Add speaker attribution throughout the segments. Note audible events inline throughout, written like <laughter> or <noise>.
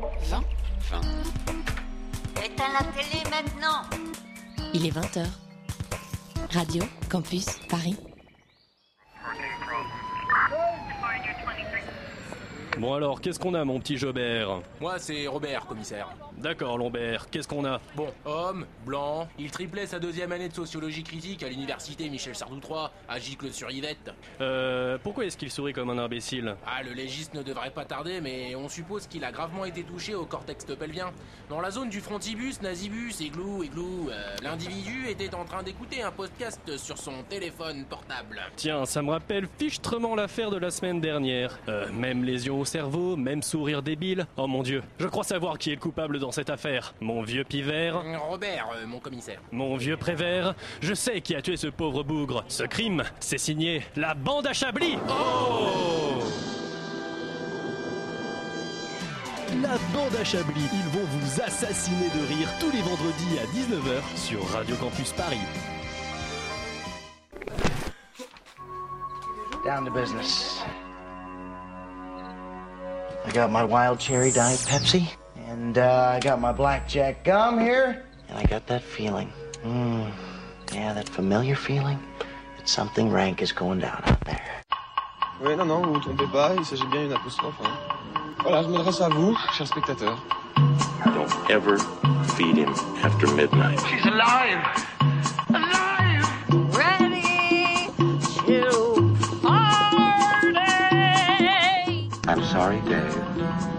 Speaker 1: 20 20.
Speaker 2: Éteins la télé maintenant
Speaker 3: Il est 20h. Radio Campus Paris.
Speaker 4: Bon alors, qu'est-ce qu'on a, mon petit Jobert?
Speaker 5: Moi, c'est Robert, commissaire.
Speaker 4: D'accord, Lombert, qu'est-ce qu'on a
Speaker 5: Bon, homme, blanc, il triplait sa deuxième année de sociologie critique à l'université Michel Sardou III, à Gicles-sur-Yvette.
Speaker 4: Euh, pourquoi est-ce qu'il sourit comme un imbécile?
Speaker 5: Ah, le légiste ne devrait pas tarder, mais on suppose qu'il a gravement été touché au cortex pelvien. Dans la zone du frontibus, nasibus, églou, églou, euh, l'individu était en train d'écouter un podcast sur son téléphone portable.
Speaker 4: Tiens, ça me rappelle fichtrement l'affaire de la semaine dernière. Euh, même lésion au cerveau, même sourire débile. Oh mon dieu, je crois savoir qui est le coupable dans cette affaire. Mon vieux pivert
Speaker 5: Robert, euh, mon commissaire.
Speaker 4: Mon vieux prévert, je sais qui a tué ce pauvre bougre. Ce crime, c'est signé la bande à Chablis. Oh La bande à Chablis, ils vont vous assassiner de rire tous les vendredis à 19h sur Radio Campus Paris.
Speaker 6: Down to business. I got my wild cherry diet Pepsi, and uh, I got my blackjack gum here, and I got that feeling. Mm, yeah, that familiar feeling that something rank is going down out there.
Speaker 7: Oui, non, non, vous vous trompez pas, il s'agit bien d'une apostrophe. hein. Voilà, je m'adresse à vous, chers spectateurs.
Speaker 8: Don't ever feed him after midnight.
Speaker 2: She's alive Alive Ready to party
Speaker 6: I'm sorry, Dave.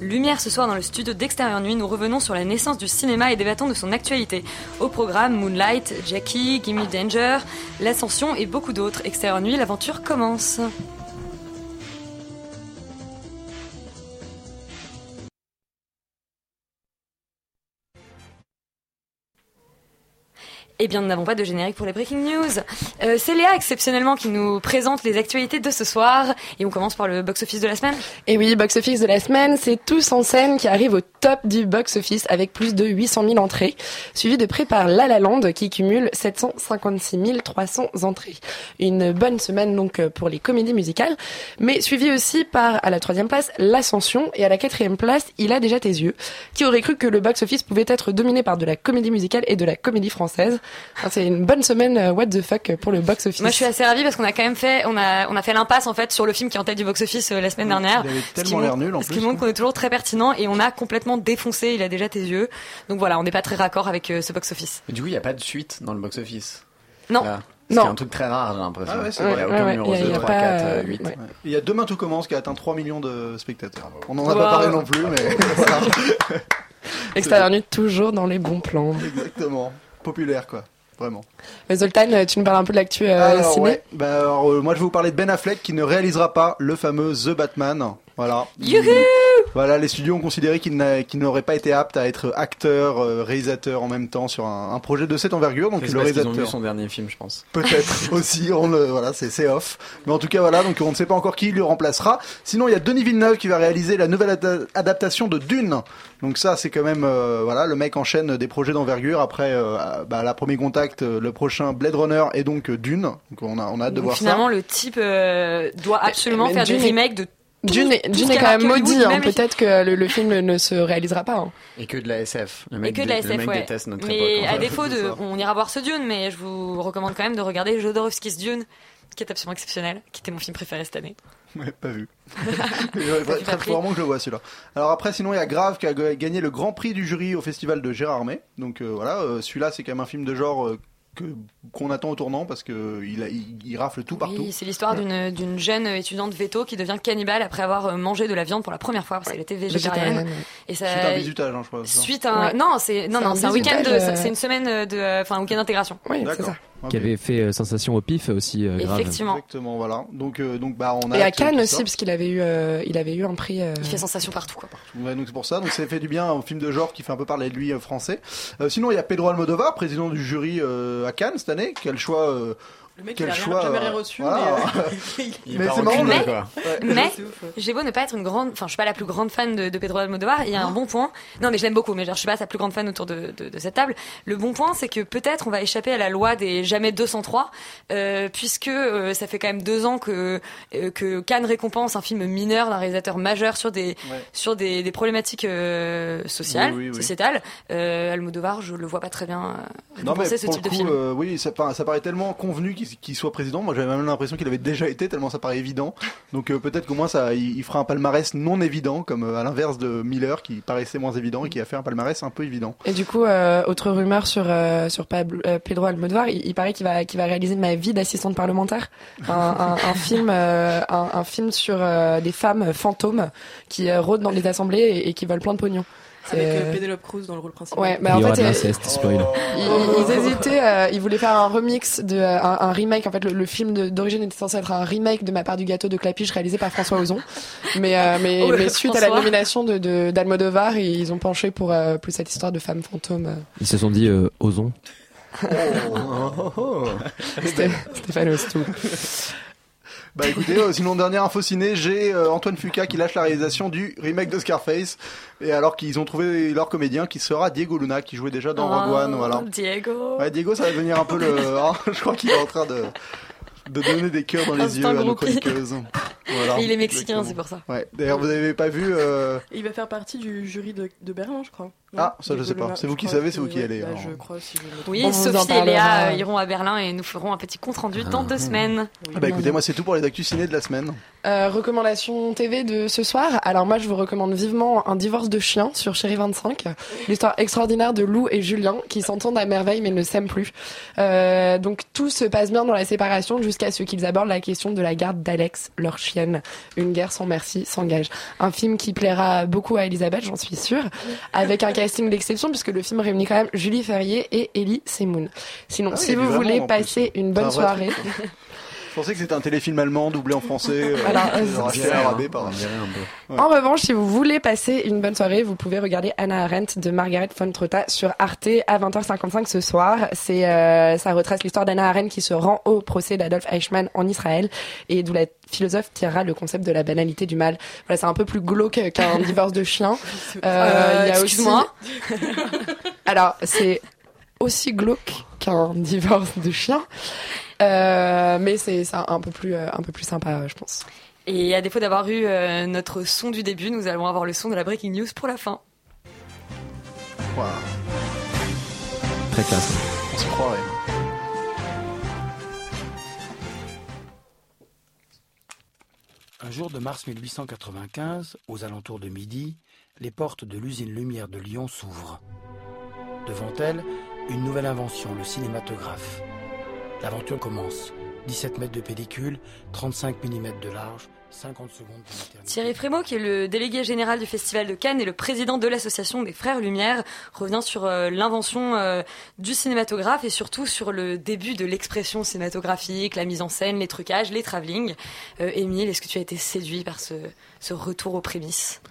Speaker 9: Lumière ce soir dans le studio d'Extérieur Nuit, nous revenons sur la naissance du cinéma et débattons de son actualité. Au programme, Moonlight, Jackie, Gimme Danger, L'Ascension et beaucoup d'autres. Extérieur Nuit, l'aventure commence. Eh bien, nous n'avons pas de générique pour les breaking news. Euh, c'est Léa exceptionnellement qui nous présente les actualités de ce soir. Et on commence par le box-office de la semaine.
Speaker 10: Et oui, box-office de la semaine, c'est Tous en scène qui arrive au top du box-office avec plus de 800 000 entrées, suivi de près par La La Land qui cumule 756 300 entrées. Une bonne semaine donc pour les comédies musicales, mais suivi aussi par, à la troisième place, L'Ascension et à la quatrième place, Il a déjà tes yeux, qui aurait cru que le box-office pouvait être dominé par de la comédie musicale et de la comédie française. Enfin, c'est une bonne semaine euh, what the fuck pour le box-office.
Speaker 9: Moi, je suis assez ravie parce qu'on a quand même fait, on a, on a fait l'impasse en fait sur le film qui est en tête du box-office euh, la semaine dernière.
Speaker 11: Il avait tellement l'air nul en
Speaker 9: Ce qui
Speaker 11: plus.
Speaker 9: montre qu'on est toujours très pertinent et on a complètement défoncé. Il a déjà tes yeux. Donc voilà, on n'est pas très raccord avec euh, ce box-office.
Speaker 11: Mais du coup, il n'y a pas de suite dans le box-office.
Speaker 9: Non.
Speaker 11: Voilà.
Speaker 10: Non.
Speaker 11: C'est un truc très rare, j'ai l'impression.
Speaker 12: Ah ouais, c'est
Speaker 11: il n'y a aucun
Speaker 10: Ouais,
Speaker 11: numéro
Speaker 10: il y a-
Speaker 11: 2,
Speaker 10: il y a
Speaker 11: 3,
Speaker 10: pas,
Speaker 11: 4,
Speaker 10: euh,
Speaker 11: 8.
Speaker 10: ouais.
Speaker 12: Il y a Demain tout commence qui a atteint 3 millions de spectateurs. On n'en a
Speaker 9: Wow.
Speaker 12: pas parlé non plus, mais. <laughs>
Speaker 10: Extérieur Nuit toujours dans les bons plans.
Speaker 12: Exactement. Populaire, quoi. Vraiment.
Speaker 10: Zoltan, tu nous parles un peu de l'actu euh, ciné
Speaker 12: ouais. Bah, alors, euh, moi, je vais vous parler de Ben Affleck qui ne réalisera pas le fameux The Batman. Voilà.
Speaker 9: Youhou
Speaker 12: Voilà, les studios ont considéré qu'il n'a- qu'il n'aurait pas été apte à être acteur, euh, réalisateur en même temps sur un, un projet de cette envergure. Donc le
Speaker 11: parce qu'ils ont vu
Speaker 12: réalisateur.
Speaker 11: son dernier film, je pense.
Speaker 12: Peut-être <laughs> aussi, on le, voilà, c'est c'est off. Mais en tout cas, voilà, donc on ne sait pas encore qui le remplacera. Sinon, il y a Denis Villeneuve qui va réaliser la nouvelle ada- adaptation de Dune. Donc ça, c'est quand même, euh, voilà, le mec enchaîne des projets d'envergure. Après, euh, bah, la premier contact, le prochain Blade Runner et donc euh, Dune. Donc on a, on a hâte de
Speaker 9: Donc,
Speaker 12: voir
Speaker 9: finalement,
Speaker 12: ça.
Speaker 9: le type euh, doit absolument
Speaker 10: mais
Speaker 9: faire
Speaker 10: Dune
Speaker 9: des
Speaker 10: est-
Speaker 9: remakes de
Speaker 10: Dune est, Dune quand même maudit, hein. peut-être que le, le film ne se réalisera pas. hein.
Speaker 11: Et que de la SF. Le
Speaker 9: Et que de la
Speaker 11: le
Speaker 9: SF,
Speaker 11: mec
Speaker 9: ouais.
Speaker 11: déteste notre
Speaker 9: Mais
Speaker 11: époque.
Speaker 9: à défaut de,
Speaker 12: ça.
Speaker 9: on ira voir ce Dune, mais je vous recommande quand même de regarder Jodorowsky's Dune, qui est absolument exceptionnel, qui était mon film préféré cette année. <laughs>
Speaker 12: Ouais, pas vu. <laughs> Ouais, très vraiment que je le vois celui-là. Alors après, sinon il y a Grave qui a gagné le Grand Prix du jury au festival de Gérard May. Donc euh, voilà, euh, celui-là c'est quand même un film de genre euh, qu'on attend au tournant parce que il, a- il, il rafle tout partout.
Speaker 9: Oui, c'est l'histoire d'une d'une jeune étudiante veto qui devient cannibale après avoir euh, mangé de la viande pour la première fois parce qu'elle était végétarienne.
Speaker 10: Végétarienne, ouais.
Speaker 9: Et ça,
Speaker 12: Suite à un bisutage, hein, je crois.
Speaker 9: Suite à un-
Speaker 10: Ouais.
Speaker 9: non, c'est non non,
Speaker 10: un
Speaker 9: c'est un week-end,
Speaker 10: euh,
Speaker 9: c'est une semaine de, enfin un week-end d'intégration.
Speaker 10: Oui, c'est ça.
Speaker 1: Qui avait fait euh, sensation au pif aussi, euh, grave.
Speaker 9: Effectivement,
Speaker 12: Exactement, voilà. Donc, euh, donc bah, on a
Speaker 10: Et à Cannes aussi, parce qu'il avait eu, euh, il avait eu un prix. euh,
Speaker 9: il fait sensation partout quoi.
Speaker 12: Ouais, donc c'est pour ça. Donc ça fait du bien un film de genre qui fait un peu parler de lui euh, français. Euh, sinon, il y a Pedro Almodovar, président du jury euh, à Cannes cette année, qui a le choix euh,
Speaker 13: Le mec,
Speaker 12: Quel
Speaker 13: il a
Speaker 12: choix,
Speaker 13: jamais rien reçu,
Speaker 12: voilà.
Speaker 13: mais, euh, <laughs>
Speaker 12: Mais c'est marrant,
Speaker 9: mais,
Speaker 12: quoi. Ouais.
Speaker 9: mais <laughs> j'ai beau ne pas être une grande, enfin je suis pas la plus grande fan de, de Pedro Almodovar, il y a un bon point. Non mais je l'aime beaucoup, mais genre, je suis pas sa plus grande fan autour de, de, de cette table. Le bon point, c'est que peut-être on va échapper à la loi des jamais 203, euh, puisque euh, ça fait quand même deux ans que euh, que Cannes récompense un film mineur d'un réalisateur majeur sur des
Speaker 12: Ouais.
Speaker 9: sur des, des problématiques euh, sociales,
Speaker 12: Oui, oui, oui.
Speaker 9: sociétales. Euh, Almodovar, je le vois pas très bien euh,
Speaker 12: Non mais
Speaker 9: récompenser ce
Speaker 12: pour
Speaker 9: type
Speaker 12: le
Speaker 9: de
Speaker 12: coup,
Speaker 9: film.
Speaker 12: euh, oui, ça, paraît- ça paraît tellement convenu qu'il qu'il soit président. Moi, j'avais même l'impression qu'il avait déjà été tellement ça paraît évident. Donc euh, peut-être qu'au moins ça, il, fera un palmarès non évident, comme euh, à l'inverse de Miller qui paraissait moins évident et qui a fait un palmarès un peu évident.
Speaker 10: Et du coup, euh, autre rumeur sur sur Pedro Almodovar, il, paraît qu'il va va réaliser ma vie d'assistante parlementaire, un, film un, film sur des femmes fantômes qui rôdent dans les assemblées et, et qui volent plein de pognon.
Speaker 13: Avec
Speaker 10: C'est-
Speaker 13: euh, Penelope Cruz dans le rôle principal.
Speaker 10: Ouais, bah en fait, euh,
Speaker 1: spoil.
Speaker 10: ils, ils hésitaient, euh, ils voulaient faire un remix de euh, un, un remake. En fait, le, le film d'origine était censé être un remake de Ma part du gâteau de Clapiche réalisé par François Ozon. Mais euh, mais, <laughs>
Speaker 9: Oh,
Speaker 10: mais suite à la nomination de de- d'Almodovar, ils ont penché pour euh, plus cette histoire de femme fantôme. euh.
Speaker 1: Ils se sont dit, euh, osons. <laughs>
Speaker 10: Sté- Stéphane Ostou.
Speaker 12: Bah écoutez, euh, sinon dernière info ciné, j'ai euh, Antoine Fuca qui lâche la réalisation du remake de Scarface. Et alors qu'ils ont trouvé leur comédien qui sera Diego Luna qui jouait déjà dans Rogue One,
Speaker 9: Oh,
Speaker 12: voilà.
Speaker 9: Diego.
Speaker 12: Ouais, Diego, ça va devenir un peu le. <laughs> hein, je crois qu'il est en train de de donner des cœurs dans les
Speaker 9: Instant
Speaker 12: yeux à nos chroniqueuses. Voilà.
Speaker 9: Et il est mexicain, c'est pour ça.
Speaker 12: Ouais. D'ailleurs, vous n'avez pas vu. euh,
Speaker 13: il va faire partie du jury de, de Berlin, je crois. Non
Speaker 12: Ah, ça, je sais pas. C'est vous qui savez, c'est vous qui allez,
Speaker 13: bah,
Speaker 12: alors.
Speaker 13: je crois si je.
Speaker 9: Oui, Sophie et Léa euh, iront à Berlin et nous ferons un petit compte rendu dans deux semaines.
Speaker 12: ah bah écoutez, moi c'est tout pour les actus ciné de la semaine.
Speaker 10: Euh, recommandation TV de ce soir. Alors moi, je vous recommande vivement Un divorce de chien sur Chéri 25. L'histoire extraordinaire de Lou et Julien qui s'entendent à merveille mais ne s'aiment plus. Euh, donc tout se passe bien dans la séparation jusqu'à ce qu'ils abordent la question de la garde d'Alex, leur Une guerre sans merci s'engage. Un film qui plaira beaucoup à Elisabeth, j'en suis sûre, avec un casting d'exception puisque le film réunit quand même Julie Ferrier et Ellie Semoun. Sinon,
Speaker 12: Ah oui,
Speaker 10: si vous voulez passer une bonne soirée, <laughs>
Speaker 12: pensais que c'était un téléfilm allemand doublé en français. euh,
Speaker 10: Voilà,
Speaker 12: euh, par-. Ouais.
Speaker 10: En revanche, si vous voulez passer une bonne soirée, vous pouvez regarder Anna Arendt de Margaret von Trotta sur Arte à 20h55 ce soir. C'est euh, ça retrace l'histoire d'Anna Arendt qui se rend au procès d'Adolf Eichmann en Israël et d'où la philosophe tirera le concept de la banalité du mal. Voilà, c'est un peu plus glauque qu'un divorce de chien. <laughs>
Speaker 9: Euh,
Speaker 10: il y a aussi-
Speaker 9: excuse-moi. <laughs>
Speaker 10: Alors, c'est aussi glauque qu'un divorce de chien. Euh, mais c'est c'est un peu plus euh, un peu plus sympa, euh, je pense.
Speaker 9: Et à défaut d'avoir eu euh, notre son du début, nous allons avoir le son de la breaking news pour la fin.
Speaker 12: Voilà.
Speaker 1: Très classe.
Speaker 12: On croirait.
Speaker 14: Un jour de mars 1895, aux alentours de midi, les portes de l'usine Lumière de Lyon s'ouvrent. Devant elles, une nouvelle invention, le cinématographe. L'aventure commence. 17 mètres de pellicule, 35 mm de large, 50 secondes l'éternité.
Speaker 9: Thierry Frémaux, qui est le délégué général du Festival de Cannes et le président de l'association des Frères Lumière, revient sur euh, l'invention euh, du cinématographe et surtout sur le début de l'expression cinématographique, la mise en scène, les trucages, les travelling. Euh, Émile, est-ce que tu as été séduit par ce, ce retour aux prémices?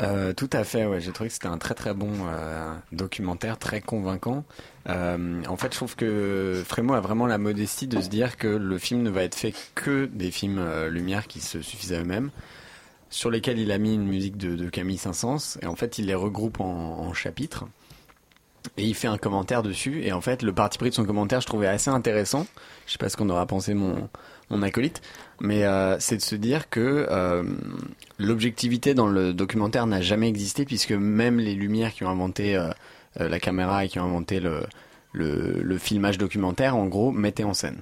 Speaker 11: Euh, tout à fait, ouais. J'ai trouvé que c'était un très très bon euh, documentaire, très convaincant. Euh, en fait, je trouve que Frémaux a vraiment la modestie de se dire que le film ne va être fait que des films euh, Lumière qui se suffisent à eux-mêmes, sur lesquels il a mis une musique de, de Camille Saint-Saëns, et en fait, il les regroupe en, en chapitres. Et il fait un commentaire dessus, et en fait, le parti pris de son commentaire, je trouvais assez intéressant. Je sais pas ce qu'on aura pensé mon, mon acolyte, mais euh, c'est de se dire que euh, l'objectivité dans le documentaire n'a jamais existé, puisque même les lumières qui ont inventé euh, euh, la caméra et qui ont inventé le, le, le filmage documentaire, en gros, mettaient en scène.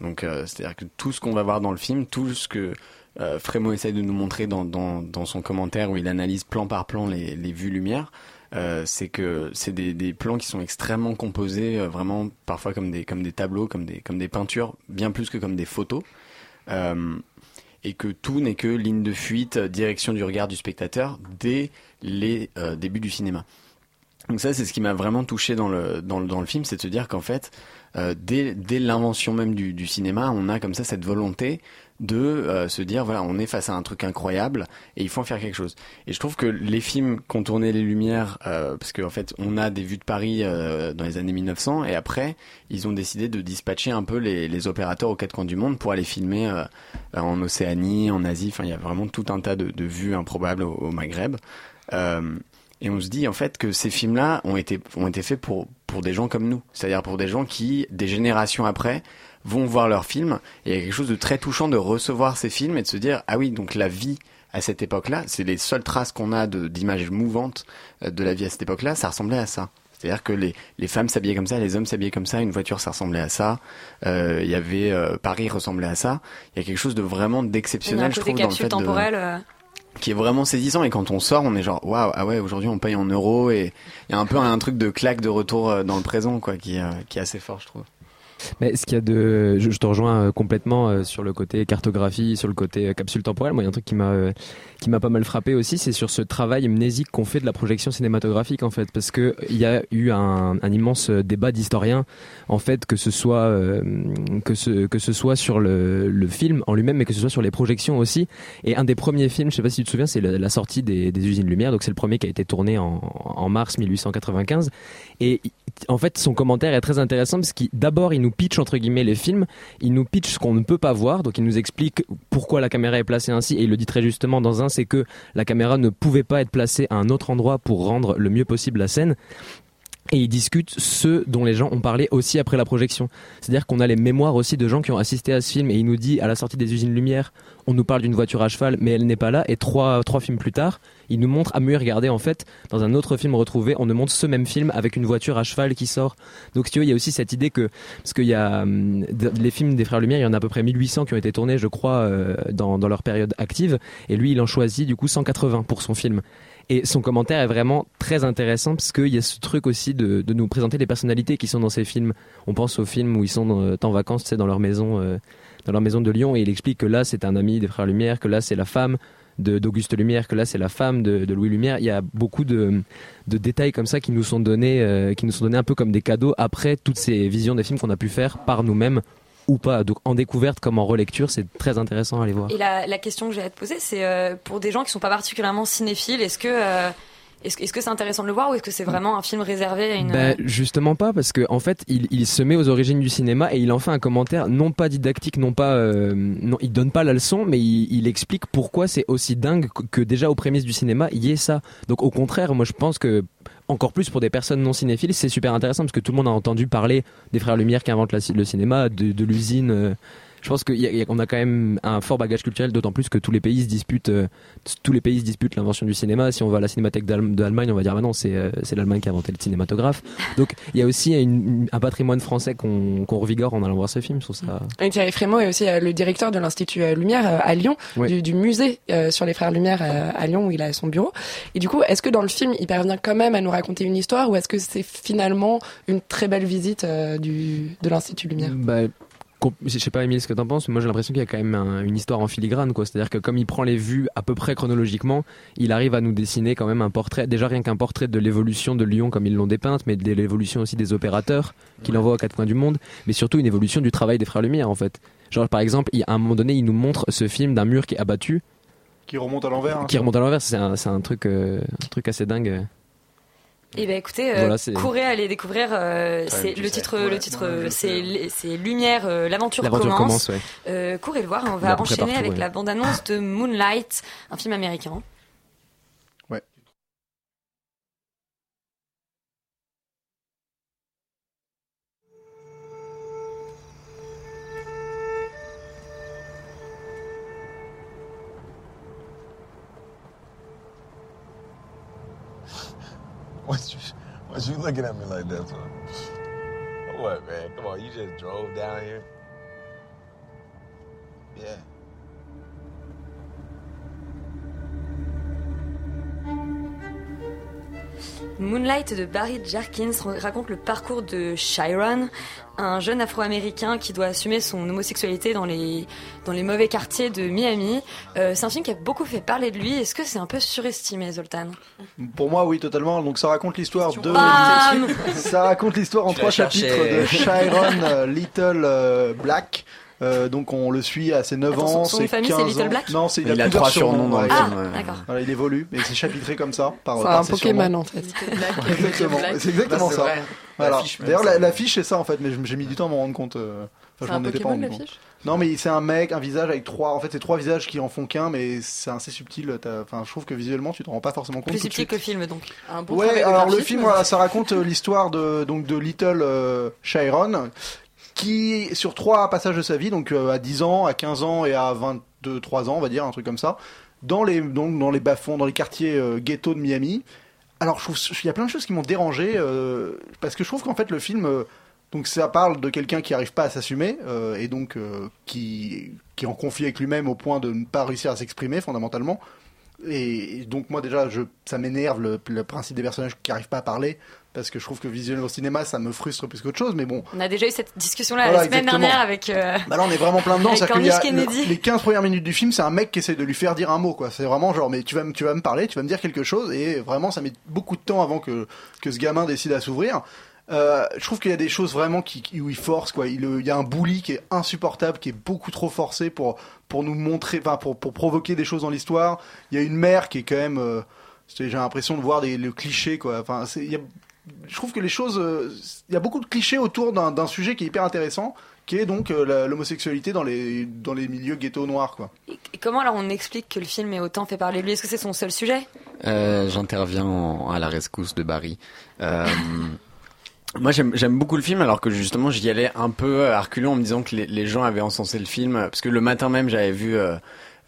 Speaker 11: Donc, euh, c'est-à-dire que tout ce qu'on va voir dans le film, tout ce que euh, Frémaux essaie de nous montrer dans, dans, dans son commentaire où il analyse plan par plan les, les vues lumière, euh, c'est que c'est des, des plans qui sont extrêmement composés, euh, vraiment parfois comme des, comme des tableaux, comme des, comme des peintures, bien plus que comme des photos. Et que tout n'est que ligne de fuite, euh, direction du regard du spectateur dès les euh, débuts du cinéma. Donc ça, c'est ce qui m'a vraiment touché dans le dans le, dans le film, c'est de se dire qu'en fait, euh, dès dès l'invention même du cinéma, on a comme ça cette volonté de euh, se dire voilà, on est face à un truc incroyable et il faut en faire quelque chose. Et je trouve que les films qui ont tourné les lumières, euh, parce qu'en fait, on a des vues de Paris euh, dans les années 1900 et après, ils ont décidé de dispatcher un peu les, les opérateurs aux quatre coins du monde pour aller filmer euh, en Océanie, en Asie. Enfin, il y a vraiment tout un tas de, de vues improbables au, au Maghreb. Euh, et on se dit en fait que ces films-là ont été ont été faits pour pour des gens comme nous, c'est-à-dire pour des gens qui des générations après vont voir leurs films et il y a quelque chose de très touchant de recevoir ces films et de se dire ah oui donc la vie à cette époque-là, c'est les seules traces qu'on a de d'images mouvantes euh, de la vie à cette époque-là, ça ressemblait à ça. C'est-à-dire que les, les femmes s'habillaient comme ça, les hommes s'habillaient comme ça, une voiture ça ressemblait à ça, euh, il y avait euh, Paris ressemblait à ça. Il y a quelque chose de vraiment d'exceptionnel, je trouve, dans le fait de
Speaker 9: temporelle. euh,
Speaker 11: qui est vraiment saisissant et quand on sort on est genre waouh ah ouais aujourd'hui on paye en euros et il y a un peu un truc de claque de retour euh, dans le présent quoi qui, euh, qui est assez fort je trouve
Speaker 1: Mais ce qu'il y a de, je, te rejoins euh, complètement euh, sur le côté cartographie, sur le côté euh, capsule temporelle. Moi, il y a un truc qui m'a, qui m'a pas mal frappé aussi, c'est sur ce travail mnésique qu'on fait de la projection cinématographique en fait, parce que il y a eu un, immense débat d'historiens en fait, que ce soit que ce que ce soit sur le, le film en lui-même, mais que ce soit sur les projections aussi. Et un des premiers films, je sais pas si tu te souviens, c'est la, la sortie des, des usines Lumière. Donc c'est le premier qui a été tourné en, en mars 1895. Et en fait, son commentaire est très intéressant parce qu'il d'abord il nous pitch entre guillemets les films, il nous pitch ce qu'on ne peut pas voir, donc il nous explique pourquoi la caméra est placée ainsi. Et il le dit très justement dans un, c'est que la caméra ne pouvait pas être placée à un autre endroit pour rendre le mieux possible la scène. Et il discute ce dont les gens ont parlé aussi après la projection. C'est-à-dire qu'on a les mémoires aussi de gens qui ont assisté à ce film et il nous dit à la sortie des usines Lumière, on nous parle d'une voiture à cheval mais elle n'est pas là et trois, trois films plus tard, il nous montre à mieux regarder en fait dans un autre film retrouvé, on nous montre ce même film avec une voiture à cheval qui sort. Donc si tu veux, il y a aussi cette idée que parce qu'il y a hum, les films des frères Lumière, il y en a à peu près 1800 qui ont été tournés, je crois, euh, dans, dans leur période active et lui il en choisit du coup 180 pour son film. Et son commentaire est vraiment très intéressant parce qu'il y a ce truc aussi de, de nous présenter les personnalités qui sont dans ces films. On pense aux films où ils sont dans- en vacances, tu sais, dans leur maison, euh, dans leur maison de Lyon, et il explique que là c'est un ami des frères Lumière, que là c'est la femme d'Auguste Lumière, que là c'est la femme de, de Louis Lumière. Il y a beaucoup de, de détails comme ça qui nous sont donnés, euh, qui nous sont donnés un peu comme des cadeaux après toutes ces visions des films qu'on a pu faire par nous-mêmes ou pas. Donc en découverte comme en relecture, c'est très intéressant à aller voir.
Speaker 9: Et la, la question que j'ai à te poser, c'est euh, pour des gens qui sont pas particulièrement cinéphiles, est-ce que euh, est-ce, que- c'est intéressant de le voir ou est-ce que c'est vraiment un film réservé à une
Speaker 1: Ben, justement pas parce que en fait il, il se met aux origines du cinéma et il en fait un commentaire non pas didactique non pas euh, non il donne pas la leçon mais il, il explique pourquoi c'est aussi dingue que, déjà aux prémices du cinéma il y ait ça. Donc au contraire moi je pense que encore plus pour des personnes non cinéphiles c'est super intéressant parce que tout le monde a entendu parler des frères Lumière qui inventent la le cinéma de, de l'usine euh, je pense qu'on a, quand même un fort bagage culturel, d'autant plus que tous les pays se disputent, euh, tous les pays se disputent l'invention du cinéma. Si on va à la cinémathèque d'Allem- d'Allemagne, on va dire bah non, c'est euh, c'est l'Allemagne qui a inventé le cinématographe. Donc il y a aussi une- un patrimoine français qu'on revigore en allant voir ce film. Je trouve ça.
Speaker 10: Et Thierry Frémaux est aussi euh, le directeur de l'Institut euh, Lumière euh, à Lyon, du, du musée euh, sur les frères Lumière euh, à Lyon où il a son bureau. Et du coup, est-ce que dans le film, il parvient quand même à nous raconter une histoire ou est-ce que c'est finalement une très belle visite euh, du, de l'Institut Lumière?
Speaker 1: Bah, je sais pas, Émile, ce que t'en penses, mais moi j'ai l'impression qu'il y a quand même un- une histoire en filigrane, quoi. C'est-à-dire que comme il prend les vues à peu près chronologiquement, il arrive à nous dessiner quand même un portrait, déjà rien qu'un portrait de l'évolution de Lyon comme ils l'ont dépeinte, mais de l'évolution aussi des opérateurs qu'il envoie aux quatre coins du monde, mais surtout une évolution du travail des Frères Lumière, en fait. Genre, par exemple, il- à un moment donné, il nous montre ce film d'un mur qui est abattu,
Speaker 12: Qui remonte à l'envers. hein.
Speaker 1: qui remonte à l'envers. C'est un, c'est un truc, euh, un truc assez dingue.
Speaker 9: Eh ben écoutez, euh,
Speaker 1: Voilà,
Speaker 9: courez aller découvrir. euh, c'est le titre,
Speaker 1: Ouais,
Speaker 9: le titre, c'est Lumière, euh, l'aventure
Speaker 1: L'aventure
Speaker 9: commence.
Speaker 1: commence, ouais.
Speaker 9: Euh, courez le voir. et On va enchaîner
Speaker 1: partout,
Speaker 9: avec
Speaker 1: ouais.
Speaker 9: la bande-annonce de Moonlight, un film américain.
Speaker 15: What you, what you looking at me like that for? What, man? Come on, you just drove down here? Yeah.
Speaker 9: Moonlight de Barry Jarkins raconte le parcours de Chiron, un jeune afro-américain qui doit assumer son homosexualité dans les, dans les mauvais quartiers de Miami. Euh, c'est un film qui a beaucoup fait parler de lui. Est-ce que c'est un peu surestimé, Zoltan?
Speaker 12: Pour moi, oui, totalement. Donc ça raconte l'histoire de. <laughs> Ça raconte l'histoire en
Speaker 11: Tu
Speaker 12: trois
Speaker 11: cherché.
Speaker 12: chapitres de Chiron euh, Little euh, Black. Euh, donc on le suit à ses 9
Speaker 9: Attends, son-
Speaker 12: ans,
Speaker 9: son
Speaker 12: ses
Speaker 9: famille, c'est
Speaker 12: 15
Speaker 9: Little
Speaker 12: ans.
Speaker 9: Black
Speaker 12: Non, c'est il,
Speaker 11: Il
Speaker 12: a,
Speaker 11: a trois surnoms dans le
Speaker 12: ouais.
Speaker 11: film, ouais.
Speaker 9: d'accord.
Speaker 12: Voilà, il évolue, mais c'est chapitré comme ça par
Speaker 10: C'est
Speaker 12: par
Speaker 10: un
Speaker 12: ses
Speaker 10: Pokémon
Speaker 12: surnoms.
Speaker 10: en fait. <laughs>
Speaker 12: Exactement, c'est exactement
Speaker 11: c'est
Speaker 12: ça.
Speaker 11: vrai.
Speaker 12: Voilà. D'ailleurs,
Speaker 11: ça.
Speaker 12: la- l'affiche c'est ça en fait, mais j'ai mis du temps à m'en rendre compte. euh, enfin,
Speaker 13: C'est
Speaker 12: je
Speaker 13: un
Speaker 12: m'en étais pas rendu compte. Non, mais c'est un mec, un visage avec trois. En fait, c'est trois visages qui en font qu'un, mais c'est assez subtil. t'as- Enfin, je trouve que visuellement, tu te rends pas forcément compte.
Speaker 9: Plus subtil que le film, donc.
Speaker 13: Un bon
Speaker 12: Ouais, alors le film, voilà, ça raconte euh, l'histoire de donc de Little euh, Chiron, qui sur trois passages de sa vie, donc euh, à 10 ans, à 15 ans et à 22, 3 ans, on va dire un truc comme ça, dans les donc dans les bas-fonds, dans les quartiers euh, ghetto de Miami. Alors, il y a plein de choses qui m'ont dérangé euh, parce que je trouve qu'en fait le film, euh, donc ça parle de quelqu'un qui arrive pas à s'assumer euh, et donc qui qui est en conflit avec lui-même au point de ne pas réussir à s'exprimer fondamentalement. Et, donc moi déjà, je, ça m'énerve le, le principe des personnages qui arrivent pas à parler parce que je trouve que visuellement au cinéma, ça me frustre plus qu'autre chose. Mais bon,
Speaker 9: On a déjà eu cette discussion-là
Speaker 12: Voilà,
Speaker 9: la semaine
Speaker 12: exactement.
Speaker 9: dernière avec. euh,
Speaker 12: bah là, on est vraiment plein dedans. C'est-à-dire qu'il y a
Speaker 9: Cornish Kennedy.
Speaker 12: le- les 15 premières minutes du film, c'est un mec qui essaie de lui faire dire un mot, quoi. C'est vraiment genre, mais tu vas, me- tu vas me parler, tu vas me dire quelque chose, et vraiment, ça met beaucoup de temps avant que, que ce gamin décide à s'ouvrir. Euh, je trouve qu'il y a des choses vraiment qui, qui- où il force, quoi. Il, il y a un bully qui est insupportable, qui est beaucoup trop forcé pour, pour nous montrer, enfin, pour, pour provoquer des choses dans l'histoire. Il y a une mère qui est quand même, euh, j'ai l'impression de voir des, le cliché, quoi. Enfin, y a, je trouve que les choses, euh, il y a beaucoup de clichés autour d'un, sujet qui est hyper intéressant, qui est donc euh, l'homosexualité dans les, dans les milieux ghetto noirs, quoi.
Speaker 9: Et comment alors on explique que le film est autant fait parler de lui? Est-ce que c'est son seul sujet?
Speaker 11: Euh, J'interviens en- à la rescousse de Barry. <laughs> Euh, moi, j'aime beaucoup le film, alors que justement, j'y allais un peu à reculons en me disant que les, gens avaient encensé le film, parce que le matin même, j'avais vu euh,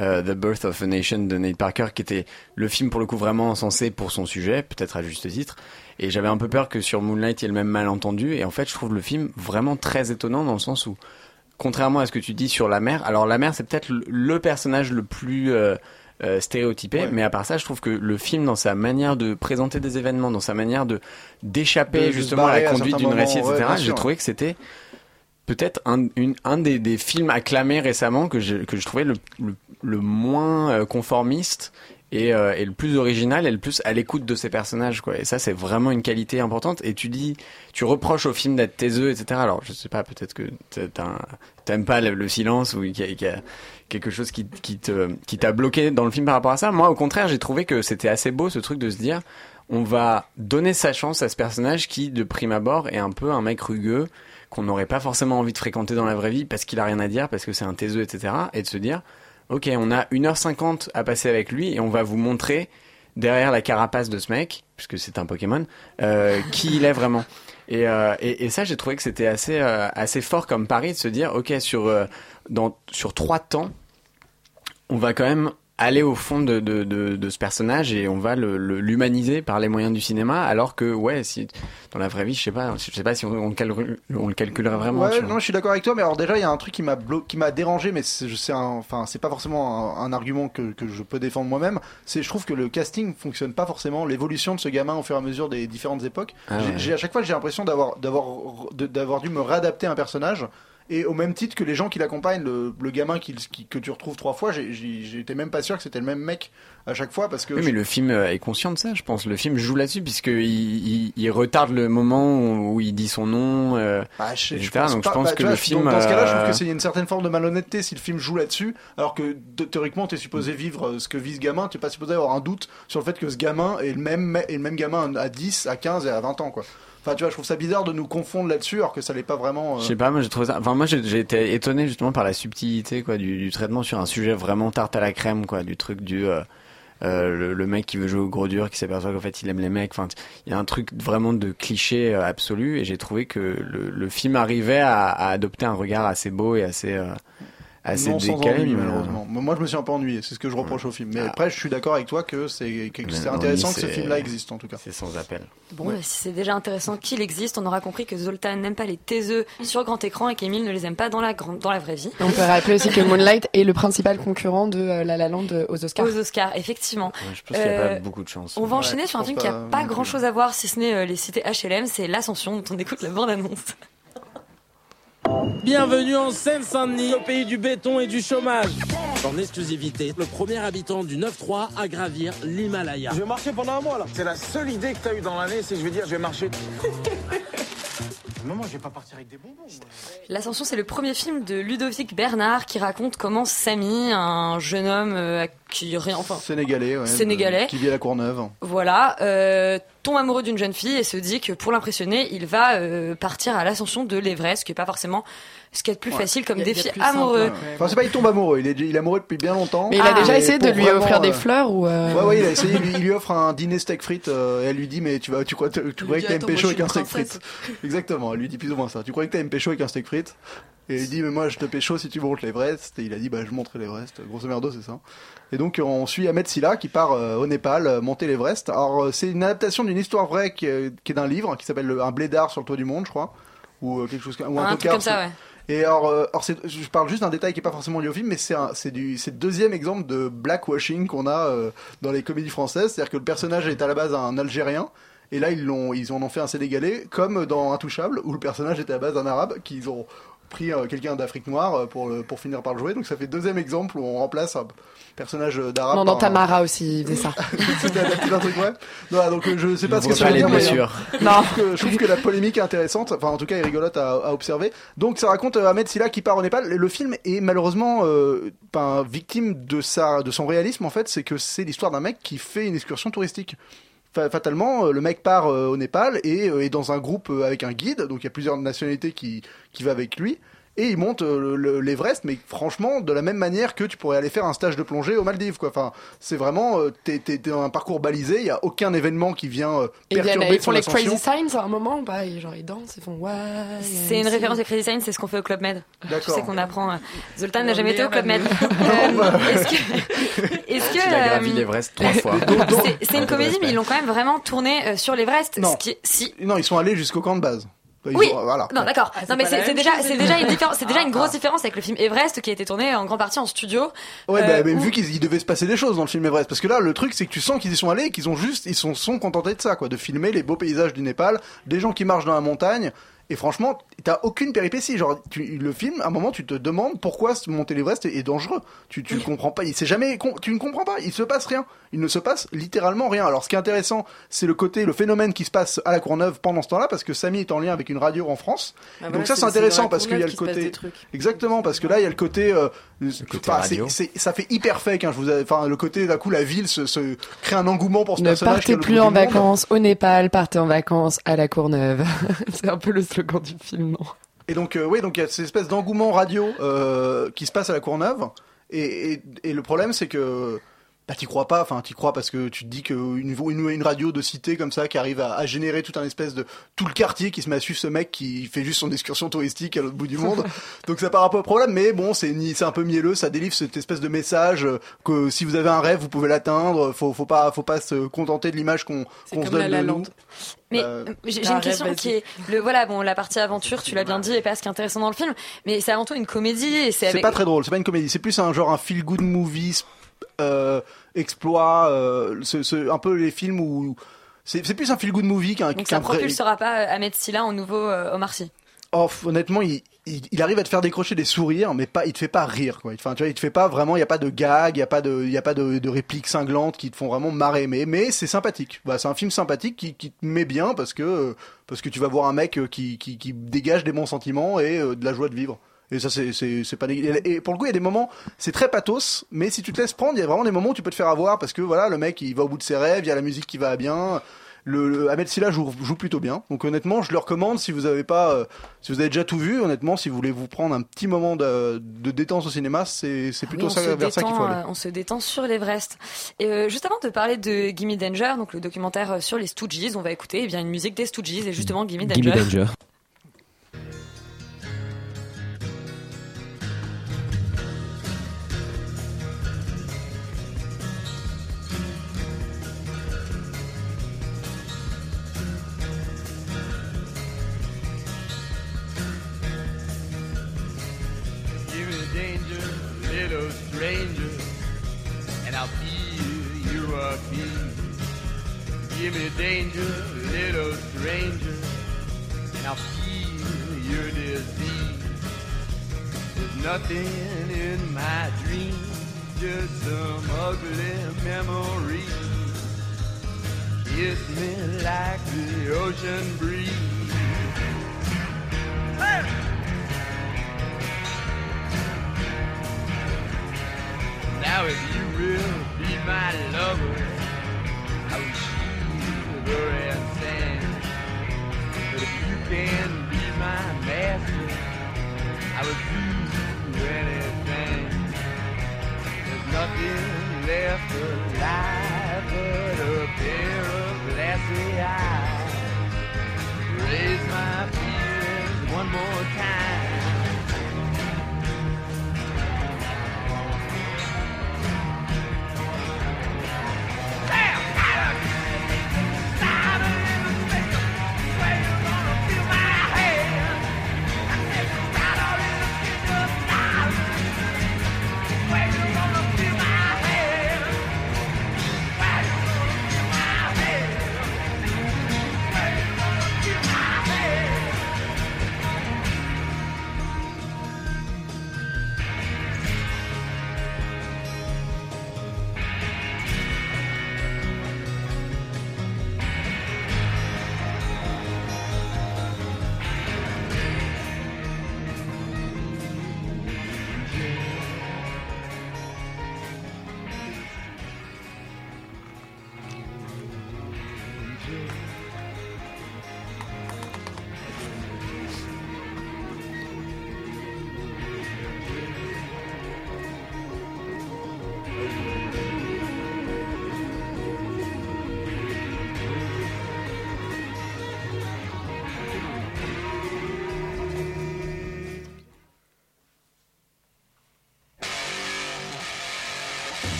Speaker 11: euh, The Birth of a Nation de Nate Parker, qui était le film pour le coup vraiment encensé pour son sujet, peut-être à juste titre. Et j'avais un peu peur que sur Moonlight, il y ait le même malentendu. Et en fait, je trouve le film vraiment très étonnant dans le sens où, contrairement à ce que tu dis sur la mère, alors la mère, c'est peut-être le, personnage le plus euh, euh, stéréotypé,
Speaker 12: Ouais.
Speaker 11: mais à part ça, je trouve que le film, dans sa manière de présenter des événements, dans sa manière de d'échapper justement à la conduite d'une récit, etc.,
Speaker 12: ouais,
Speaker 11: j'ai trouvé que c'était peut-être un, une- un des, des films acclamés récemment que je, que je trouvais le, le, le moins euh, conformiste et, euh, et le plus original et le plus à l'écoute de ses personnages quoi. Et ça c'est vraiment une qualité importante. Et tu dis tu reproches au film d'être taiseux etc alors je sais pas peut-être que t'aimes pas le, le silence ou qu'il y, a- quelque chose qui, qui qui t'a bloqué dans le film par rapport à ça. Moi au contraire j'ai trouvé que c'était assez beau ce truc de se dire on va donner sa chance à ce personnage qui de prime abord est un peu un mec rugueux qu'on n'aurait pas forcément envie de fréquenter dans la vraie vie parce qu'il a rien à dire parce que c'est un taiseux etc et de se dire ok, on a 1h50 à passer avec lui et on va vous montrer derrière la carapace de ce mec, puisque c'est un Pokémon, euh, <laughs> qui il est vraiment. Et, euh, et, et ça, j'ai trouvé que c'était assez, euh, assez fort comme pari de se dire, ok, sur, euh, dans, sur trois temps, on va quand même aller au fond de, de, de, de ce personnage et on va le- le- l'humaniser par les moyens du cinéma, alors que, ouais, si, dans la vraie vie, je sais pas, je sais pas si on, on, le, calcul- on le calculerait vraiment.
Speaker 12: Ouais, non, je suis d'accord avec toi, mais alors déjà, il y a un truc qui m'a qui m'a dérangé, mais c'est enfin, c'est pas forcément un, un argument que, que je peux défendre moi-même. C'est, je trouve que le casting fonctionne pas forcément, l'évolution de ce gamin au fur et à mesure des différentes époques.
Speaker 11: Ah
Speaker 12: J'ai-
Speaker 11: ouais.
Speaker 12: à chaque fois, j'ai l'impression d'avoir, d'avoir, d'avoir dû me réadapter à un personnage. Et au même titre que les gens qui l'accompagnent, le, le gamin qui, qui- que tu retrouves trois fois, j'étais même pas sûr que c'était le même mec à chaque fois parce que.
Speaker 11: Oui, mais le film euh, est conscient de ça, je pense. Le film joue là-dessus puisque il, il, il retarde le moment où, il dit son nom, euh,
Speaker 12: Bah, je, je
Speaker 11: etc.
Speaker 12: pense
Speaker 11: Donc
Speaker 12: pas-
Speaker 11: je pense
Speaker 12: bah,
Speaker 11: que le film.
Speaker 12: dans ce cas-là, je trouve
Speaker 11: euh,
Speaker 12: que c'est une certaine forme de malhonnêteté si le film joue là-dessus, alors que théoriquement, tu es supposé vivre euh, ce que vit ce gamin, tu n'es pas supposé avoir un doute sur le fait que ce gamin est le même, est le même gamin à 10, à 15 et à 20 ans, quoi. Enfin, tu vois, je trouve ça bizarre de nous confondre là-dessus, alors que ça l'est pas vraiment. euh,
Speaker 11: Je sais pas, moi j'ai trouvé ça. Enfin, moi j'ai été étonné justement par la subtilité quoi du, traitement sur un sujet vraiment tarte à la crème quoi, du truc du euh, euh, le, mec qui veut jouer au gros dur, qui s'aperçoit qu'en fait il aime les mecs. Enfin, il y a un truc vraiment de cliché absolu et j'ai trouvé que le, film arrivait à, adopter un regard assez beau et assez assez
Speaker 12: non, sans
Speaker 11: décalé,
Speaker 12: ennui,
Speaker 11: mais, euh,
Speaker 12: malheureusement. Moi, je me suis un peu ennuyé. C'est ce que je reproche au film. Mais après, je suis d'accord avec toi que c'est
Speaker 11: non,
Speaker 12: intéressant que ce film-là existe, en tout cas.
Speaker 11: C'est sans appel.
Speaker 9: Bon, bah, si c'est déjà intéressant qu'il existe, on aura compris que Zoltan n'aime pas les taiseux sur grand écran et qu'Emile ne les aime pas dans la, grande- dans la vraie vie.
Speaker 10: On peut rappeler aussi que Moonlight est le principal concurrent de euh, La La Land aux Oscars.
Speaker 9: Aux Oscars, effectivement.
Speaker 11: je pense qu'il y a
Speaker 9: Euh,
Speaker 11: pas beaucoup de chance.
Speaker 9: On va
Speaker 11: Ouais,
Speaker 9: enchaîner
Speaker 11: je
Speaker 9: sur un film qui a
Speaker 11: pas
Speaker 9: pas
Speaker 11: non
Speaker 9: grand chose à voir si ce n'est euh, les cités HLM, c'est L'Ascension dont on écoute la bande-annonce.
Speaker 16: Bienvenue en Seine-Saint-Denis, au pays du béton et du chômage. En exclusivité, le premier habitant du 9-3 à gravir l'Himalaya.
Speaker 17: Je vais marcher pendant un mois là. C'est la seule idée que t'as eue dans l'année, c'est je vais dire je vais marcher. <laughs> Maman, je vais pas partir avec des bonbons.
Speaker 9: L'Ascension, c'est le premier film de Ludovic Bernard qui raconte comment Samy, un jeune homme euh, qui rien, enfin,
Speaker 12: Sénégalais, ouais.
Speaker 9: Sénégalais.
Speaker 12: Qui vit à la Courneuve.
Speaker 9: voilà, euh, tombe amoureux d'une jeune fille et se dit que pour l'impressionner, il va euh, partir à l'ascension de l'Everest, ce qui est pas forcément ce qui est le plus
Speaker 12: Ouais.
Speaker 9: facile comme défi
Speaker 10: simple,
Speaker 9: amoureux.
Speaker 10: ouais.
Speaker 12: Enfin, c'est pas il tombe amoureux. Il est, il est amoureux depuis bien longtemps.
Speaker 10: Mais il a déjà
Speaker 12: Et
Speaker 10: essayé de lui
Speaker 12: vraiment,
Speaker 10: offrir des
Speaker 12: euh,
Speaker 10: fleurs ou. euh,
Speaker 12: Ouais, ouais, il a essayé. Il lui, il lui offre un dîner steak frites euh, et elle lui dit mais tu vas, tu crois, tu, tu croyais
Speaker 13: dit,
Speaker 12: que t'aimes pécho avec un steak frites. <laughs> Exactement. Elle lui dit plus ou moins ça. Tu croyais que t'aimes pécho avec un steak frites? Et il dit mais moi je te pécho si tu montes l'Everest. Et il a dit bah je monterai l'Everest. Grosso merdo c'est ça. Et donc on suit Ahmed Silla qui part euh, au Népal euh, monter l'Everest. Alors euh, c'est une adaptation d'une histoire vraie qui, est- qui est d'un livre qui s'appelle le- Un blédard sur le toit du monde, je crois, ou euh, quelque chose comme- ou
Speaker 9: Un truc
Speaker 12: tocard
Speaker 9: comme ça, ouais.
Speaker 12: Et alors, euh, je parle juste d'un détail qui est pas forcément lié au film, mais c'est le deuxième exemple de blackwashing qu'on a euh, dans les comédies françaises. C'est-à-dire que le personnage est à la base un Algérien, et là ils l'ont, ils en ont fait un Sénégalais, comme dans Intouchable, où le personnage était à base un Arabe, qu'ils ont pris euh, quelqu'un d'Afrique noire euh, pour le, pour finir par le jouer. Donc ça fait deuxième exemple où on remplace un personnage euh, d'Arabe.
Speaker 10: Non, dans
Speaker 12: par un-
Speaker 10: Tamara aussi, il faisait ça.
Speaker 12: C'était adapté d'un truc ouais. Non, donc euh, je sais pas ce que ça veut dire. mais, euh,
Speaker 10: Non.
Speaker 12: Je trouve, que, je trouve que la polémique est intéressante. Enfin, en tout cas, est rigolote à, à observer. Donc, ça raconte euh, Ahmed Silla qui part au Népal. Le film est malheureusement euh, ben, victime de sa, de son réalisme. En fait, c'est que c'est l'histoire d'un mec qui fait une excursion touristique. Fa- Fatalement, euh, le mec part euh, au Népal et euh, est dans un groupe avec un guide. Donc, il y a plusieurs nationalités qui, qui va avec lui. Et il monte euh, le- le- l'Everest, mais franchement, de la même manière que tu pourrais aller faire un stage de plongée aux Maldives, quoi. Enfin, c'est vraiment, euh, t'es, dans un parcours balisé, il y a aucun événement qui vient euh,
Speaker 10: Et ils,
Speaker 12: perturber
Speaker 10: ils font les
Speaker 12: ascension.
Speaker 10: crazy signs à un moment Ils- Genre ils dansent, ils font ouais.
Speaker 9: C'est une référence à Crazy Sign, c'est ce qu'on fait au Club Med.
Speaker 12: D'accord.
Speaker 9: sais qu'on apprend. euh, Zoltan n'a jamais été au Club Med. <laughs> Euh, Est-ce que, <laughs> est-ce que
Speaker 11: Il a gravi l'Everest trois fois. <laughs>
Speaker 9: c'est- c'est une comédie, mais ils l'ont quand même vraiment tourné euh, sur l'Everest.
Speaker 12: Non.
Speaker 9: Si.
Speaker 12: Non, ils sont allés jusqu'au camp de base. Ils
Speaker 9: Oui.
Speaker 12: ont- voilà.
Speaker 9: Non, d'accord.
Speaker 13: Ah, c'est
Speaker 9: non, mais c'est déjà, c'est déjà une différence. C'est déjà
Speaker 12: Ah,
Speaker 9: une grosse différence avec le film Everest qui a été tourné en grande partie en studio.
Speaker 12: Ouais,
Speaker 9: Euh,
Speaker 12: bah, mais
Speaker 9: où-
Speaker 12: vu qu'il il devait se passer des choses dans le film Everest, parce que là, le truc, c'est que tu sens qu'ils y sont allés et qu'ils ont juste, ils sont, sont contentés de ça, quoi, de filmer les beaux paysages du Népal, des gens qui marchent dans la montagne. Et franchement, t'as aucune péripétie. Genre, tu, le film, à un moment, tu te demandes pourquoi monter l'Everest est, est dangereux. Tu, tu ne comprends pas. Il s'est jamais, tu ne comprends pas. Il se passe rien. Il ne se passe littéralement rien. Alors, ce qui est intéressant, c'est le côté, le phénomène qui se passe à la Courneuve pendant ce temps-là, parce que Samy est en lien avec une radio en France.
Speaker 13: Bah
Speaker 12: Donc ça,
Speaker 13: c'est-
Speaker 12: intéressant parce qu'il y a le côté. Exactement, parce que là, il y a le côté. euh,
Speaker 11: côté
Speaker 12: ça fait hyper fake. Hein, je vous enfin, le côté d'un coup, la ville se, se crée un engouement pour ce
Speaker 10: Ne
Speaker 12: personnage.
Speaker 10: partez plus en vacances au Népal, partez en vacances à la Courneuve. <laughs> c'est un peu le slogan du film, non?
Speaker 12: Et donc, euh, oui, donc il y a cette espèce d'engouement radio euh, qui se passe à la Courneuve. Et, et, et le problème, c'est que bah, t'y crois pas. Enfin, t'y crois parce que tu te dis qu'une une, une radio de cité comme ça qui arrive à, à générer tout un espèce de tout le quartier qui se met à suivre ce mec qui fait juste son excursion touristique à l'autre bout du <laughs> monde. donc ça part un peu au problème, mais bon, c'est ni- c'est un peu mielleux. Ça délivre cette espèce de message que si vous avez un rêve, vous pouvez l'atteindre. Faut, faut pas, faut pas se contenter de l'image qu'on qu'on se donne
Speaker 13: La La
Speaker 12: de nous.
Speaker 9: Mais
Speaker 12: Euh,
Speaker 9: euh, j'ai une question
Speaker 13: rêve,
Speaker 9: qui est le voilà bon la partie aventure tu l'as bien dit et pas ce qui est intéressant dans le film mais c'est avant tout une comédie c'est
Speaker 12: C'est
Speaker 9: avec
Speaker 12: pas très drôle, c'est pas une comédie, c'est plus un genre un feel good movie, euh, exploit, euh, ce, ce- un peu les films où c'est plus un feel good movie qu'un
Speaker 9: donc ça
Speaker 12: vrai-
Speaker 9: propulsera pas euh, Ahmed Silla en nouveau euh, Omar Sy.
Speaker 12: Oh, honnêtement, il, il, il arrive à te faire décrocher des sourires, mais pas, il te fait pas rire, quoi. Enfin, tu vois, il te fait pas vraiment, il y a pas de gag, il y a pas de, il y a pas de, de répliques cinglantes qui te font vraiment marrer, mais, mais c'est sympathique. Bah, c'est un film sympathique qui, qui te met bien parce que, parce que tu vas voir un mec qui, qui, qui dégage des bons sentiments et de la joie de vivre. Et ça, c'est, c'est, c'est pas nég- Et pour le coup, il y a des moments, c'est très pathos, mais si tu te laisses prendre, il y a vraiment des moments où tu peux te faire avoir parce que voilà, le mec, il va au bout de ses rêves, il y a la musique qui va bien. Le, le Ahmed Silla joue, joue plutôt bien. Donc honnêtement, je le recommande si vous avez pas, euh, si vous avez déjà tout vu. Honnêtement, si vous voulez vous prendre un petit moment de, de détente au cinéma, c'est, c'est plutôt
Speaker 9: Oui,
Speaker 12: ça, vers ça qu'il faut
Speaker 9: détend,
Speaker 12: aller.
Speaker 9: euh, on se détend sur l'Everest. Et euh, juste avant de parler de Gimme Danger, donc le documentaire euh, sur les Stooges, on va écouter eh bien une musique des Stooges et justement Gimme Danger.
Speaker 1: Gimme Danger.
Speaker 18: Feel you are king. Give me danger, little stranger, and I'll feel your disease. There's nothing in my dreams, just some ugly memories. Kiss me like the ocean breeze. Now if you will be my lover, I will shiver and stand. But if you can be my master, I will do anything. There's nothing left alive but a pair of glassy eyes. Raise my feelings one more time.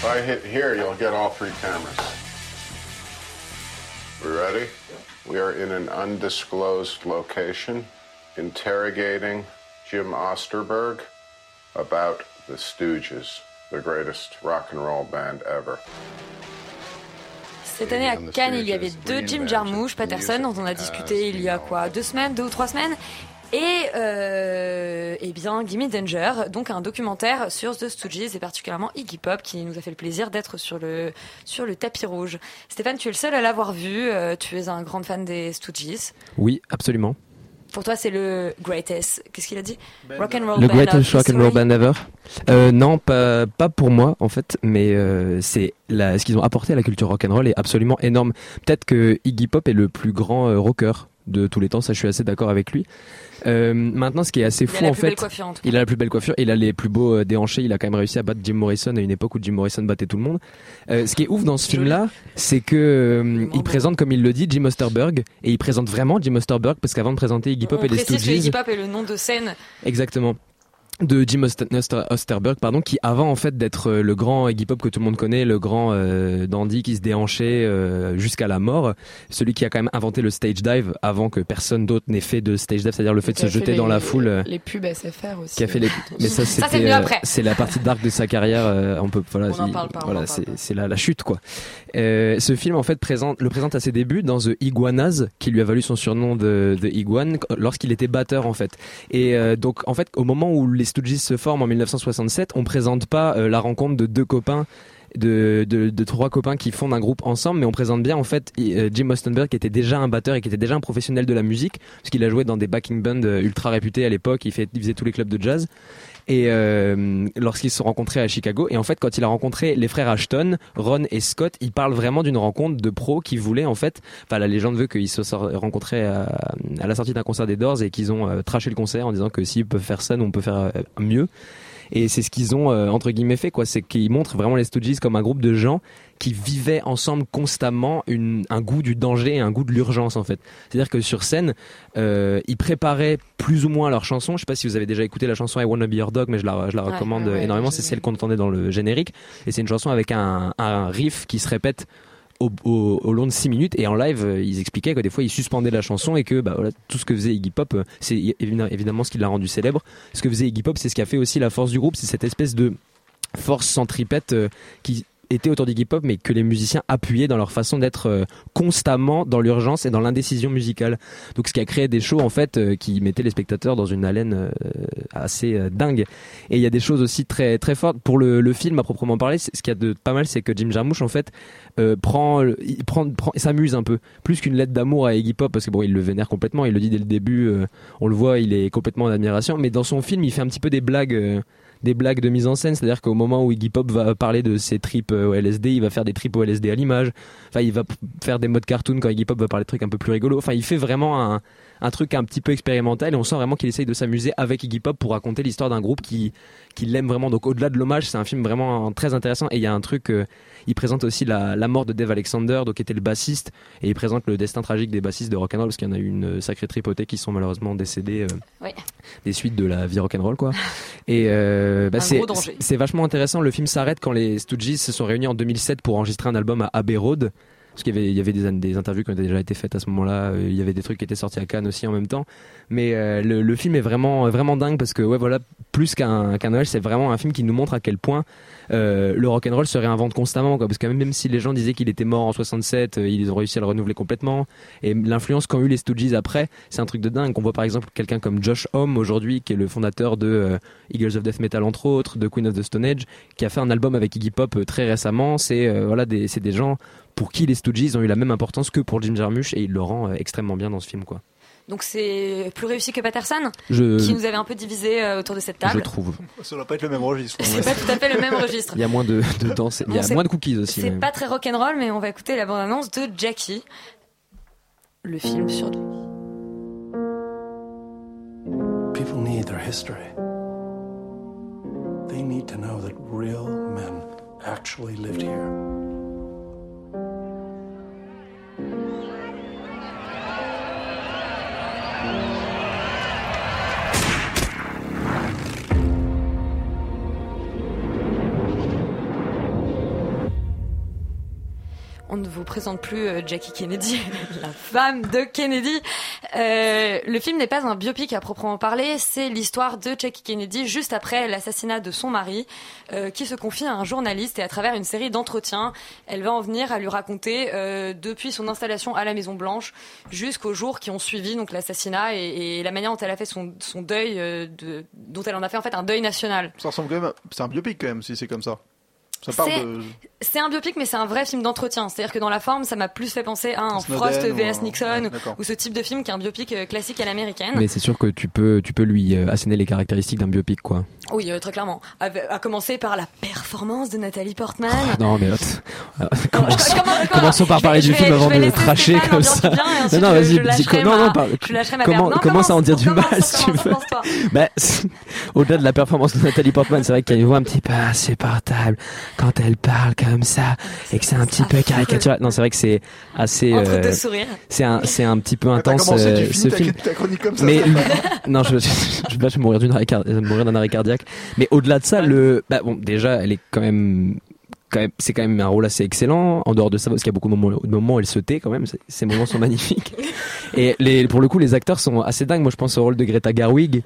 Speaker 19: If I hit here, you'll get all three cameras. We ready? We are in an undisclosed location interrogating Jim Osterberg about the Stooges, the greatest rock and roll band ever.
Speaker 9: Cette année à Cannes, il y avait deux Jim Jarmusch, Patterson, dont on a discuté il y a quoi, deux semaines, deux ou trois semaines, et euh, eh bien Gimme Danger, donc un documentaire sur The Stooges et particulièrement Iggy Pop qui nous a fait le plaisir d'être sur le sur le tapis rouge. Stéphane, tu es le seul à l'avoir vu. euh, tu es un grand fan des Stooges.
Speaker 1: Oui, absolument.
Speaker 9: Pour toi, c'est le greatest. Qu'est-ce qu'il a dit? Rock and roll
Speaker 1: Le
Speaker 9: band
Speaker 1: greatest rock and roll band ever. Euh, non, pas pas pour moi en fait, mais euh, c'est la, ce qu'ils ont apporté à la culture rock and roll est absolument énorme. Peut-être que Iggy Pop est le plus grand euh, rocker de tous les temps, ça je suis assez d'accord avec lui. Euh, maintenant, ce qui est assez
Speaker 9: Il a
Speaker 1: fou
Speaker 9: la
Speaker 1: en
Speaker 9: plus
Speaker 1: fait,
Speaker 9: belle coiffure, en tout cas.
Speaker 1: il a la plus belle coiffure, il a les plus beaux euh, déhanchés, il a quand même réussi à battre Jim Morrison à une époque où Jim Morrison battait tout le monde. Euh, ce qui est ouf dans ce film-là, c'est que euh, il présente, comme il le dit, Jim Osterberg, et il présente vraiment Jim Osterberg parce qu'avant de présenter Iggy Pop
Speaker 9: On
Speaker 1: et les Stooges,
Speaker 9: Iggy Pop est le nom de scène
Speaker 1: Exactement. De Jim Oster- Oster- Osterberg, pardon, qui avant en fait d'être euh, le grand Iggy Pop que tout le monde connaît, le grand euh, dandy qui se déhanchait euh, jusqu'à la mort, celui qui a quand même inventé le stage dive avant que personne d'autre n'ait fait de stage dive, c'est-à-dire le fait de
Speaker 10: Qui
Speaker 1: se jeter
Speaker 10: les-
Speaker 1: dans la foule. euh,
Speaker 10: Les pubs SFR aussi.
Speaker 1: qui a fait les <laughs> mais ça c'était euh,
Speaker 10: après.
Speaker 1: c'est la partie dark de sa carrière euh, on peut voilà
Speaker 10: On parle pas,
Speaker 1: voilà c'est c'est la, la chute quoi euh, ce film en fait présente le présente à ses débuts dans The Iguanas qui lui a valu son surnom de The Iguan lorsqu'il était batteur en fait et euh, donc en fait au moment où les Stooges se forment en 1967 on présente pas euh, la rencontre de deux copains de, de, de trois copains qui fondent un groupe ensemble, mais on présente bien en fait euh, Jim Ostenberg qui était déjà un batteur et qui était déjà un professionnel de la musique, parce qu'il a joué dans des backing bands euh, ultra réputés à l'époque, il, faisait tous les clubs de jazz. Et euh, lorsqu'ils se sont rencontrés à Chicago, et en fait quand il a rencontré les frères Ashton, Ron et Scott, il parle vraiment d'une rencontre de pros qui voulaient en fait, enfin la légende veut qu'ils se soient rencontrés à, la sortie d'un concert des Doors et qu'ils ont euh, traché le concert en disant que s'ils peuvent faire ça, nous on peut faire mieux. Et c'est ce qu'ils ont euh, entre guillemets fait quoi, c'est qu'ils montrent vraiment les Stooges comme un groupe de gens qui vivaient ensemble constamment une, un goût du danger et un goût de l'urgence en fait. C'est-à-dire que sur scène, euh, ils préparaient plus ou moins leur chanson. Je sais pas si vous avez déjà écouté la chanson I Wanna Be Your Dog, mais je la, je la recommande
Speaker 10: ouais, ouais,
Speaker 1: énormément. C'est celle qu'on entendait dans le générique et c'est une chanson avec un, un riff qui se répète au, long de 6 minutes et en live euh, ils expliquaient que des fois ils suspendaient la chanson et que bah, voilà, tout ce que faisait Iggy Pop euh, c'est évi- évidemment ce qui l'a rendu célèbre. Ce que faisait Iggy Pop c'est ce qui a fait aussi la force du groupe. C'est cette espèce de force centripète euh, qui étaient autour d'Iggy Pop, mais que les musiciens appuyaient dans leur façon d'être euh, constamment dans l'urgence et dans l'indécision musicale. Donc ce qui a créé des shows en fait euh, qui mettaient les spectateurs dans une haleine euh, assez dingue. Et il y a des choses aussi très très fortes pour le, film à proprement parler. Ce qu'il y a de pas mal, c'est que Jim Jarmusch en fait prend, prend, prend s'amuse un peu plus qu'une lettre d'amour à Iggy Pop parce que bon, il le vénère complètement. Il le dit dès le début. on le voit, il est complètement en admiration. Mais dans son film, il fait un petit peu des blagues. Des blagues de mise en scène, c'est-à-dire qu'au moment où Iggy Pop va parler de ses tripes euh, au LSD, il va faire des tripes au LSD à l'image. Enfin, il va faire des modes cartoon quand Iggy Pop va parler de trucs un peu plus rigolos. Enfin, il fait vraiment un, un truc un petit peu expérimental et on sent vraiment qu'il essaye de s'amuser avec Iggy Pop pour raconter l'histoire d'un groupe qui, qui l'aime vraiment. Donc, au-delà de l'hommage, c'est un film vraiment très intéressant et il y a un truc, euh, il présente aussi la, la mort de Dave Alexander, donc qui était le bassiste, et il présente le destin tragique des bassistes de rock'n'roll parce qu'il y en a eu une sacrée tripotée qui sont malheureusement décédés. euh,
Speaker 9: Oui.
Speaker 1: des suites de la vie rock'n'roll quoi. <laughs> Et euh, bah, c'est c'est vachement intéressant. Le film s'arrête quand les Stooges se sont réunis en 2007 pour enregistrer un album à Abbey Road. Parce qu'il y avait, il y avait des, des interviews qui ont déjà été faites à ce moment-là. euh, Il y avait des trucs qui étaient sortis à Cannes aussi en même temps. Mais euh, le, film est vraiment, vraiment dingue parce que ouais voilà, plus qu'un Noël, c'est vraiment un film qui nous montre à quel point euh, le rock'n'roll se réinvente constamment. Quoi, parce que même, si les gens disaient qu'il était mort en 67, euh, ils ont réussi à le renouveler complètement. Et l'influence qu'ont eu les Stooges après, c'est un truc de dingue. On voit par exemple quelqu'un comme Josh Homme aujourd'hui, qui est le fondateur de Eagles of Death Metal entre autres, de Queen of the Stone Age, qui a fait un album avec Iggy Pop très récemment. C'est voilà, c'est des gens pour qui les Stooges ont eu la même importance que pour Jim Jarmusch et il le rend euh, extrêmement bien dans ce film quoi.
Speaker 9: Donc c'est plus réussi que Patterson,
Speaker 1: Je-
Speaker 9: qui nous avait un peu divisé euh, autour de cette
Speaker 1: Je
Speaker 9: table.
Speaker 1: trouve.
Speaker 12: Ça doit pas être le même registre.
Speaker 9: C'est pas tout à fait le même registre. <laughs>
Speaker 1: Il y a moins de, de danse, il y a moins de cookies aussi.
Speaker 9: C'est pas très rock'n'roll, mais on va écouter la bande-annonce de Jackie, le film sur
Speaker 14: People need their history. They need to know that real men actually lived here.
Speaker 9: On ne vous présente plus euh, Jackie Kennedy, <laughs> la femme de Kennedy. Euh, le film n'est pas un biopic à proprement parler, c'est l'histoire de Jackie Kennedy juste après l'assassinat de son mari, euh, qui se confie à un journaliste et à travers une série d'entretiens, elle va en venir à lui raconter euh, depuis son installation à la Maison Blanche jusqu'aux jours qui ont suivi donc l'assassinat et, la manière dont elle a fait son, son deuil, euh, de, dont elle en a fait en fait un deuil national.
Speaker 12: Ça ressemble quand même. C'est un biopic quand même si c'est comme ça. Ça parle
Speaker 9: C'est-
Speaker 12: de.
Speaker 9: C'est un biopic, mais c'est un vrai film d'entretien. C'est-à-dire que dans la forme, ça m'a plus fait penser à un
Speaker 12: Snowden
Speaker 9: Frost vs
Speaker 12: un-
Speaker 9: Nixon
Speaker 12: ouais,
Speaker 9: ou- ce type de film qui est un biopic euh, classique à l'américaine.
Speaker 1: Mais c'est sûr que tu peux, tu peux lui euh, asséner les caractéristiques d'un biopic, quoi.
Speaker 9: Oui, euh, très clairement. À, à commencer par la performance de Nathalie Portman.
Speaker 1: Non, mais. Euh, <laughs> <laughs> commençons, commençons par
Speaker 9: vais-
Speaker 1: parler du film avant de le tracher comme ça. non, non, vas-y, non,
Speaker 9: ma-
Speaker 1: non, comment, comment ça en
Speaker 9: commence,
Speaker 1: dire du
Speaker 9: commence,
Speaker 1: mal, si tu
Speaker 9: commence,
Speaker 1: veux
Speaker 9: commence,
Speaker 1: bah, <laughs> Au-delà de la performance de Nathalie Portman, c'est vrai qu'il y a une voix un petit peu insupportable quand elle parle comme ça et que c'est un petit peu caricatural. Non, c'est vrai que c'est assez.
Speaker 9: Entre
Speaker 1: euh,
Speaker 9: deux sourires.
Speaker 1: C'est un, c'est un petit peu intense euh,
Speaker 12: tu
Speaker 1: ce
Speaker 12: ta,
Speaker 1: film. <laughs>
Speaker 12: ta chronique comme ça.
Speaker 1: Mais <laughs> non, je, je, je, là, je vais mourir d'une arrêt cardi- mourir d'un arrêt cardiaque. Mais au-delà de ça, le, bah bon, déjà, elle est quand même, quand même, c'est quand même un rôle assez excellent. En dehors de ça, parce qu'il y a beaucoup de moments, de moments où elle se tait quand même. Ces moments sont <laughs> magnifiques. Et les, pour le coup, les acteurs sont assez dingues. Moi, je pense au rôle de Greta Gerwig,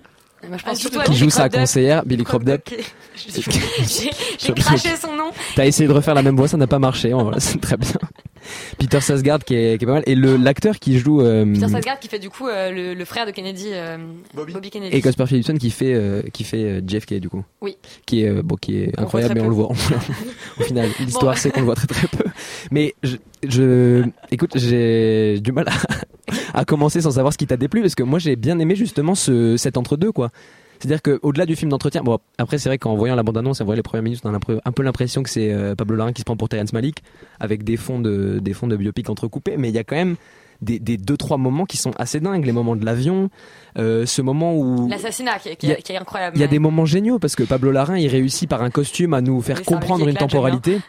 Speaker 9: Moi, je pense
Speaker 13: Ah,
Speaker 9: surtout
Speaker 1: qui joue sa conseillère, Billy Crudup. <laughs>
Speaker 9: J'ai j'ai- craché son nom.
Speaker 1: T'as essayé de refaire la même voix, ça n'a pas marché. Voilà, <laughs> c'est très bien. Peter Sarsgaard qui est, qui est pas mal. Et le, l'acteur qui joue, euh,
Speaker 9: Peter Sarsgaard qui fait du coup euh, le, le frère de Kennedy, euh, Bobby. Kennedy.
Speaker 1: et Cosper Phillipson qui fait, euh, qui fait euh, JFK du coup.
Speaker 9: Oui.
Speaker 1: Qui est, euh, bon, qui est incroyable, mais on le voit. <laughs> Au final, l'histoire
Speaker 9: Bon.
Speaker 1: c'est qu'on le voit très très peu. Mais je, je écoute, j'ai du mal à, à commencer sans savoir ce qui t'a déplu parce que moi j'ai bien aimé justement ce, cet entre-deux quoi. C'est-à-dire qu'au-delà du film d'entretien, bon après c'est vrai qu'en voyant la bande-annonce, en voyant les premières minutes, on a un peu l'impression que c'est euh, Pablo Larraín qui se prend pour Terrence Malick avec des fonds de des fonds de biopic entrecoupés, mais il y a quand même des, des deux trois moments qui sont assez dingues, les moments de l'avion, euh, ce moment où
Speaker 9: L'assassinat qui, est- qui est-
Speaker 1: a-
Speaker 9: qui est incroyable.
Speaker 1: il y a des moments géniaux parce que Pablo Larraín il réussit par un costume à nous faire comprendre une temporalité.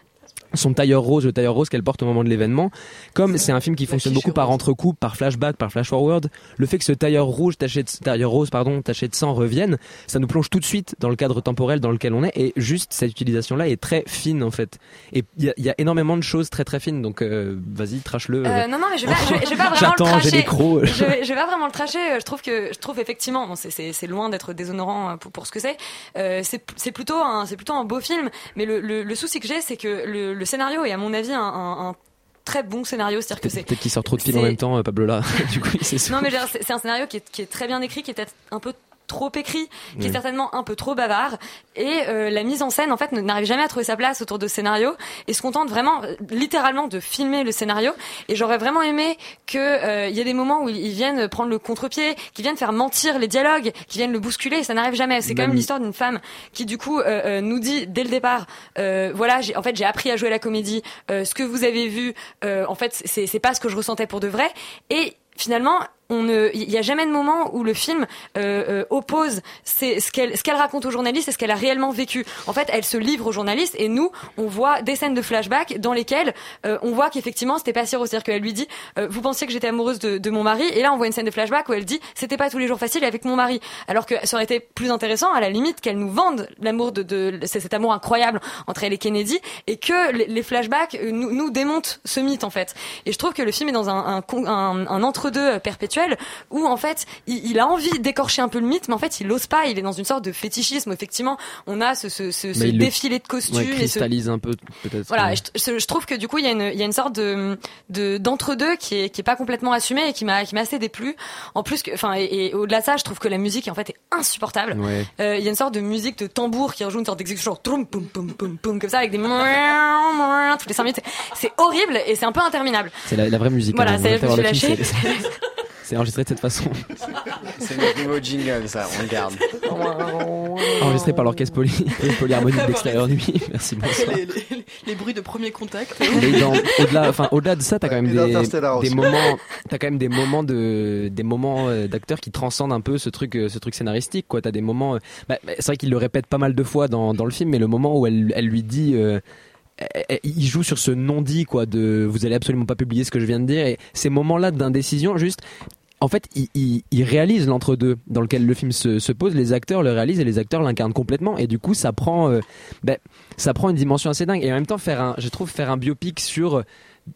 Speaker 1: Son tailleur rose, le tailleur rose qu'elle porte au moment de l'événement. Comme c'est un film qui fonctionne beaucoup par entrecoupes, par flashback, par flash forward, le fait que ce tailleur rouge taché de, tailleur rose, pardon, taché de sang revienne, ça nous plonge tout de suite dans le cadre temporel dans lequel on est et juste cette utilisation-là est très fine en fait. Et il y a, il y a énormément de choses très très fines donc euh, vas-y, trache-le.
Speaker 9: Euh, non, non, mais je vais, pas- je vais- je vais pas vraiment le
Speaker 1: j'ai
Speaker 9: tracher.
Speaker 1: des crocs.
Speaker 9: Je vais, je vais pas vraiment le tracher. Je trouve que, je trouve effectivement, bon, c'est- loin d'être déshonorant euh, pour, pour ce que c'est. Euh, c'est c'est plutôt un, c'est plutôt un beau film. Mais le, le, le souci que j'ai, c'est que le, le le scénario est à mon avis un, un- un très bon scénario, c'est-à-dire que c'est
Speaker 1: Peut-être qu'il sort trop de films en
Speaker 9: c'est-
Speaker 1: même temps, euh, Pablo là. <laughs> du coup, il s'est
Speaker 9: non mais c'est c'est un scénario qui est, qui est très bien écrit, qui est peut-être un peu trop écrit, qui est certainement un peu trop bavard. Et euh, la mise en scène en fait n'arrive jamais à trouver sa place autour de scénario. Et se contente vraiment euh, littéralement de filmer le scénario. Et j'aurais vraiment aimé que euh, y ait des moments où ils viennent prendre le contre-pied, qu'ils viennent faire mentir les dialogues, qu'ils viennent le bousculer. Et ça n'arrive jamais. C'est quand même l'histoire d'une femme qui du coup euh, euh, nous dit dès le départ euh, voilà j'ai en fait j'ai appris à jouer à la comédie. Euh, ce que vous avez vu euh, en fait c'est pas ce que je ressentais pour de vrai. Et finalement on ne, il y a jamais de moment où le film euh, euh, oppose c'est ce qu'elle, qu'elle raconte aux journalistes et ce qu'elle a réellement vécu. En fait, elle se livre aux journalistes et nous, on voit des scènes de flashback dans lesquelles euh, on voit qu'effectivement c'était pas si rose. C'est-à-dire qu'elle lui dit, euh, vous pensiez que j'étais amoureuse de, de mon mari et là on voit une scène de flashback où elle dit, c'était pas tous les jours facile avec mon mari. Alors que ça aurait été plus intéressant à la limite qu'elle nous vende l'amour de, de cet amour incroyable entre elle et Kennedy et que les, les flashbacks euh, nous, nous démontent ce mythe en fait. Et je trouve que le film est dans un, un, un, un entre-deux perpétuel où en fait il, il a envie d'écorcher un peu le mythe, mais en fait il ose pas. Il est dans une sorte de fétichisme. Effectivement, on a ce, ce, ce, ce
Speaker 1: Mais il le-
Speaker 9: défilé de costumes.
Speaker 1: Ouais,
Speaker 9: et
Speaker 1: cristallise un peu peut-être.
Speaker 9: voilà,
Speaker 1: Ouais.
Speaker 9: et je, trouve que du coup il y a une, il y a une sorte de de- d'entre-deux qui est qui est pas complètement assumé et qui m'a qui m'a assez déplu. En plus que, enfin, et, et au-delà de ça, je trouve que la musique en fait est insupportable.
Speaker 1: Ouais.
Speaker 9: Euh, Il y a une sorte de musique de tambour qui rejoue une sorte d'exécution genre comme ça avec des toutes les 5 minutes. C'est horrible et c'est un peu interminable.
Speaker 1: C'est la, la vraie musique.
Speaker 9: Voilà,
Speaker 1: hein.
Speaker 9: c'est je suis
Speaker 1: le film,
Speaker 9: lâchée. <laughs>
Speaker 1: c'est- enregistré de cette façon. <laughs>
Speaker 11: C'est notre nouveau jingle, ça, on le garde. <laughs>
Speaker 1: Enregistré par l'orchestre poly, <laughs> polyharmonique d'extérieur nuit. Merci, bonsoir.
Speaker 13: les, les- les bruits de premier contact.
Speaker 1: Au-delà, enfin, au-delà de ça, t'as quand même des, moments, t'as quand même des moments de, des moments euh, d'acteurs qui transcendent un peu ce truc, euh, ce truc scénaristique, quoi. T'as des moments, euh, bah, c'est vrai qu'il le répète pas mal de fois dans, dans le film, mais le moment où elle, elle lui dit, euh, il joue sur ce non-dit, quoi, de vous allez absolument pas publier ce que je viens de dire, et ces moments-là d'indécision, juste, en fait, il, réalise l'entre-deux dans lequel le film se, se pose. Les acteurs le réalisent et les acteurs l'incarnent complètement. Et du coup, ça prend, euh, ben, ça prend une dimension assez dingue. Et en même temps, faire un, je trouve faire un biopic sur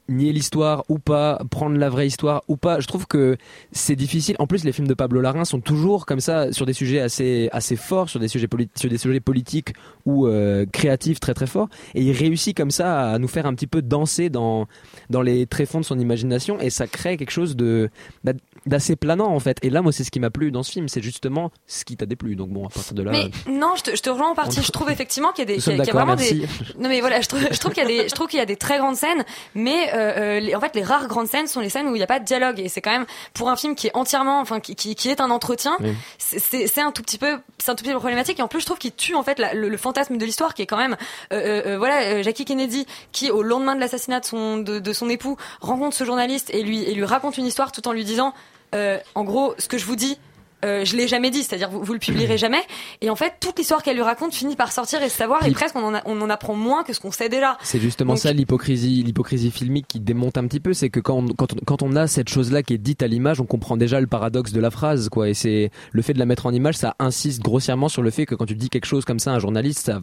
Speaker 1: nier l'histoire ou pas, prendre la vraie histoire ou pas. Je trouve que c'est difficile. En plus, les films de Pablo Larraín sont toujours comme ça sur des sujets assez assez forts, sur des sujets sur des sujets politiques ou euh, créatifs très très forts. Et il réussit comme ça à nous faire un petit peu danser dans dans les tréfonds de son imagination et ça crée quelque chose de bah, d'assez planant en fait. Et là, moi, c'est ce qui m'a plu dans ce film, c'est justement ce qui t'a déplu. Donc bon, à partir de là.
Speaker 9: Mais non, je te, je te rejoins en partie. Je trouve effectivement qu'il y a des, qu'il y a- vraiment des. Non mais voilà, je trouve, je trouve qu'il y a des, je trouve qu'il y a des très grandes scènes, mais euh, euh, les- en fait les rares grandes scènes sont les scènes où il n'y a pas de dialogue et c'est quand même pour un film qui est entièrement, enfin qui, qui, qui est un entretien,
Speaker 1: Oui.
Speaker 9: c'est- c'est un tout petit peu, c'est un tout petit peu problématique et en plus je trouve qu'il tue en fait la- le, le fantasme de l'histoire qui est quand même, euh, euh, euh, voilà, euh, Jackie Kennedy qui au lendemain de l'assassinat de son de, de son époux rencontre ce journaliste et lui et lui raconte une histoire tout en lui disant, euh, en gros ce que je vous dis. Euh, je l'ai jamais dit, c'est-à-dire vous, vous le publierez <clears throat> jamais. Et en fait, toute l'histoire qu'elle lui raconte finit par sortir et se savoir, et presque on en, a- on en apprend moins que ce qu'on sait déjà.
Speaker 1: C'est justement
Speaker 9: Donc-
Speaker 1: ça l'hypocrisie, l'hypocrisie filmique qui démonte un petit peu, c'est que quand on, quand, on, quand on a cette chose-là qui est dite à l'image, on comprend déjà le paradoxe de la phrase, quoi. Et c'est le fait de la mettre en image, ça insiste grossièrement sur le fait que quand tu dis quelque chose comme ça à un journaliste, ça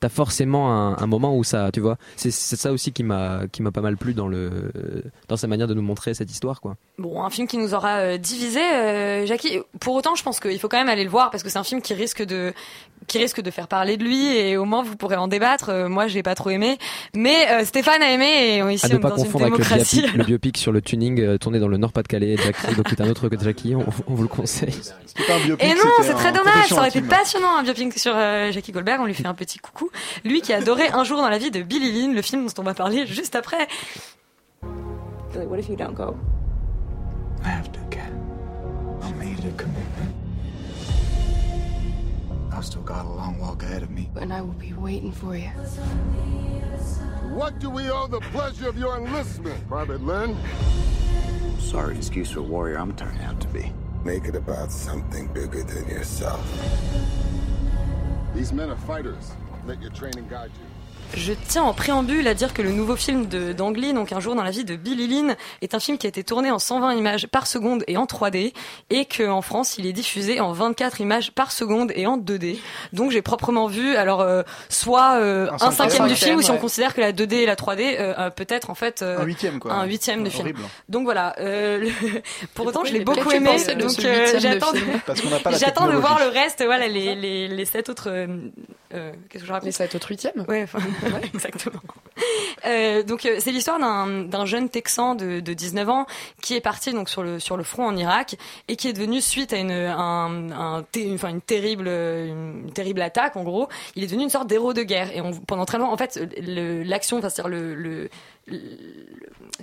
Speaker 1: t'as forcément un, moment où ça, tu vois. C'est c'est ça aussi qui m'a qui m'a pas mal plu dans le dans sa manière de nous montrer cette histoire, quoi.
Speaker 9: Bon, un film qui nous aura euh, divisé, euh, Jackie. Pour autant, je pense qu'il faut quand même aller le voir parce que c'est un film qui risque de qui risque de faire parler de lui et au moins vous pourrez en débattre. Euh, moi, j'ai pas trop aimé, mais euh, Stéphane a aimé et on- ici
Speaker 1: à
Speaker 9: on est
Speaker 1: pas
Speaker 9: dans une
Speaker 1: confondre avec le
Speaker 9: démocratie.
Speaker 1: biopic, le biopic sur le tuning euh, tourné dans le Nord-Pas-de-Calais, Jackie, donc c'est un autre que Jackie, on, on vous le conseille.
Speaker 12: C'était un biopic.
Speaker 9: Et non, c'est très dommage. Ça aurait été passionnant un biopic sur euh, Jackie Goldberg. On lui fait un petit coucou. Lui qui a adoré Un jour dans la vie de Billy Lynn, le film dont on va parler juste après.
Speaker 2: What if you don't go?
Speaker 20: I have to, Kat. I made a commitment. I've still got a long walk ahead of me.
Speaker 2: And I will be waiting for you.
Speaker 21: What do we owe the pleasure of your enlistment, Private Lynn?
Speaker 20: Sorry excuse for a warrior I'm turning out to be.
Speaker 21: Make it about something bigger than yourself. These men are fighters. Let your training guide you.
Speaker 9: Je tiens en préambule à dire que le nouveau film de d'Angly, donc Un jour dans la vie de Billy Lynn, est un film qui a été tourné en 120 images par seconde et en 3D, et qu'en France, il est diffusé en 24 images par seconde et en 2D. Donc j'ai proprement vu, alors euh, soit euh,
Speaker 12: Un
Speaker 9: un,
Speaker 12: cinquième.
Speaker 9: du film, ou si on considère que la 2D et la 3D, euh, euh, peut-être en fait euh,
Speaker 12: Un huitième, quoi.
Speaker 9: un huitième de film. Donc voilà. euh, le- <laughs> Pour autant, je l'ai beaucoup aimé.
Speaker 13: de
Speaker 9: Donc euh,
Speaker 13: de
Speaker 9: j'attends. <laughs> J'attends de voir le reste, voilà les les les sept autres euh, Qu'est-ce que je
Speaker 10: Mais ça va être au huitième.
Speaker 9: Ouais, enfin, <laughs> ouais, <laughs> exactement. Euh, donc euh, c'est l'histoire d'un d'un jeune Texan de, de 19 ans qui est parti donc sur le sur le front en Irak et qui est devenu suite à une un, un té- enfin une terrible une terrible attaque en gros, il est devenu une sorte d'héros de guerre et on, pendant très longtemps en fait le- l'action enfin c'est-à-dire le, le, le-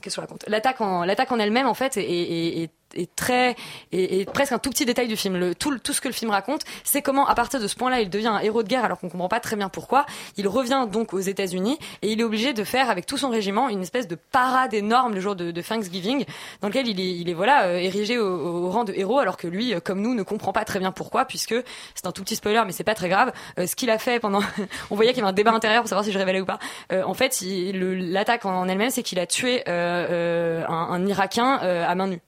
Speaker 9: qu'est-ce que je raconte? L'attaque en l'attaque en elle-même en fait est, est, est- est très est, presque un tout petit détail du film. Le, tout, tout ce que le film raconte, c'est comment à partir de ce point-là, il devient un héros de guerre alors qu'on comprend pas très bien pourquoi. Il revient donc aux États-Unis et il est obligé de faire avec tout son régiment une espèce de parade énorme le jour de, de Thanksgiving, dans lequel il est, il est voilà euh, érigé au, au rang de héros alors que lui, euh, comme nous, ne comprend pas très bien pourquoi, puisque c'est un tout petit spoiler, mais c'est pas très grave. Euh, ce qu'il a fait pendant, <laughs> on voyait qu'il y avait un débat intérieur pour savoir si je révélais ou pas. Euh, en fait, l'attaque en, elle-même, c'est qu'il a tué euh, euh, un, un Irakien à main nue.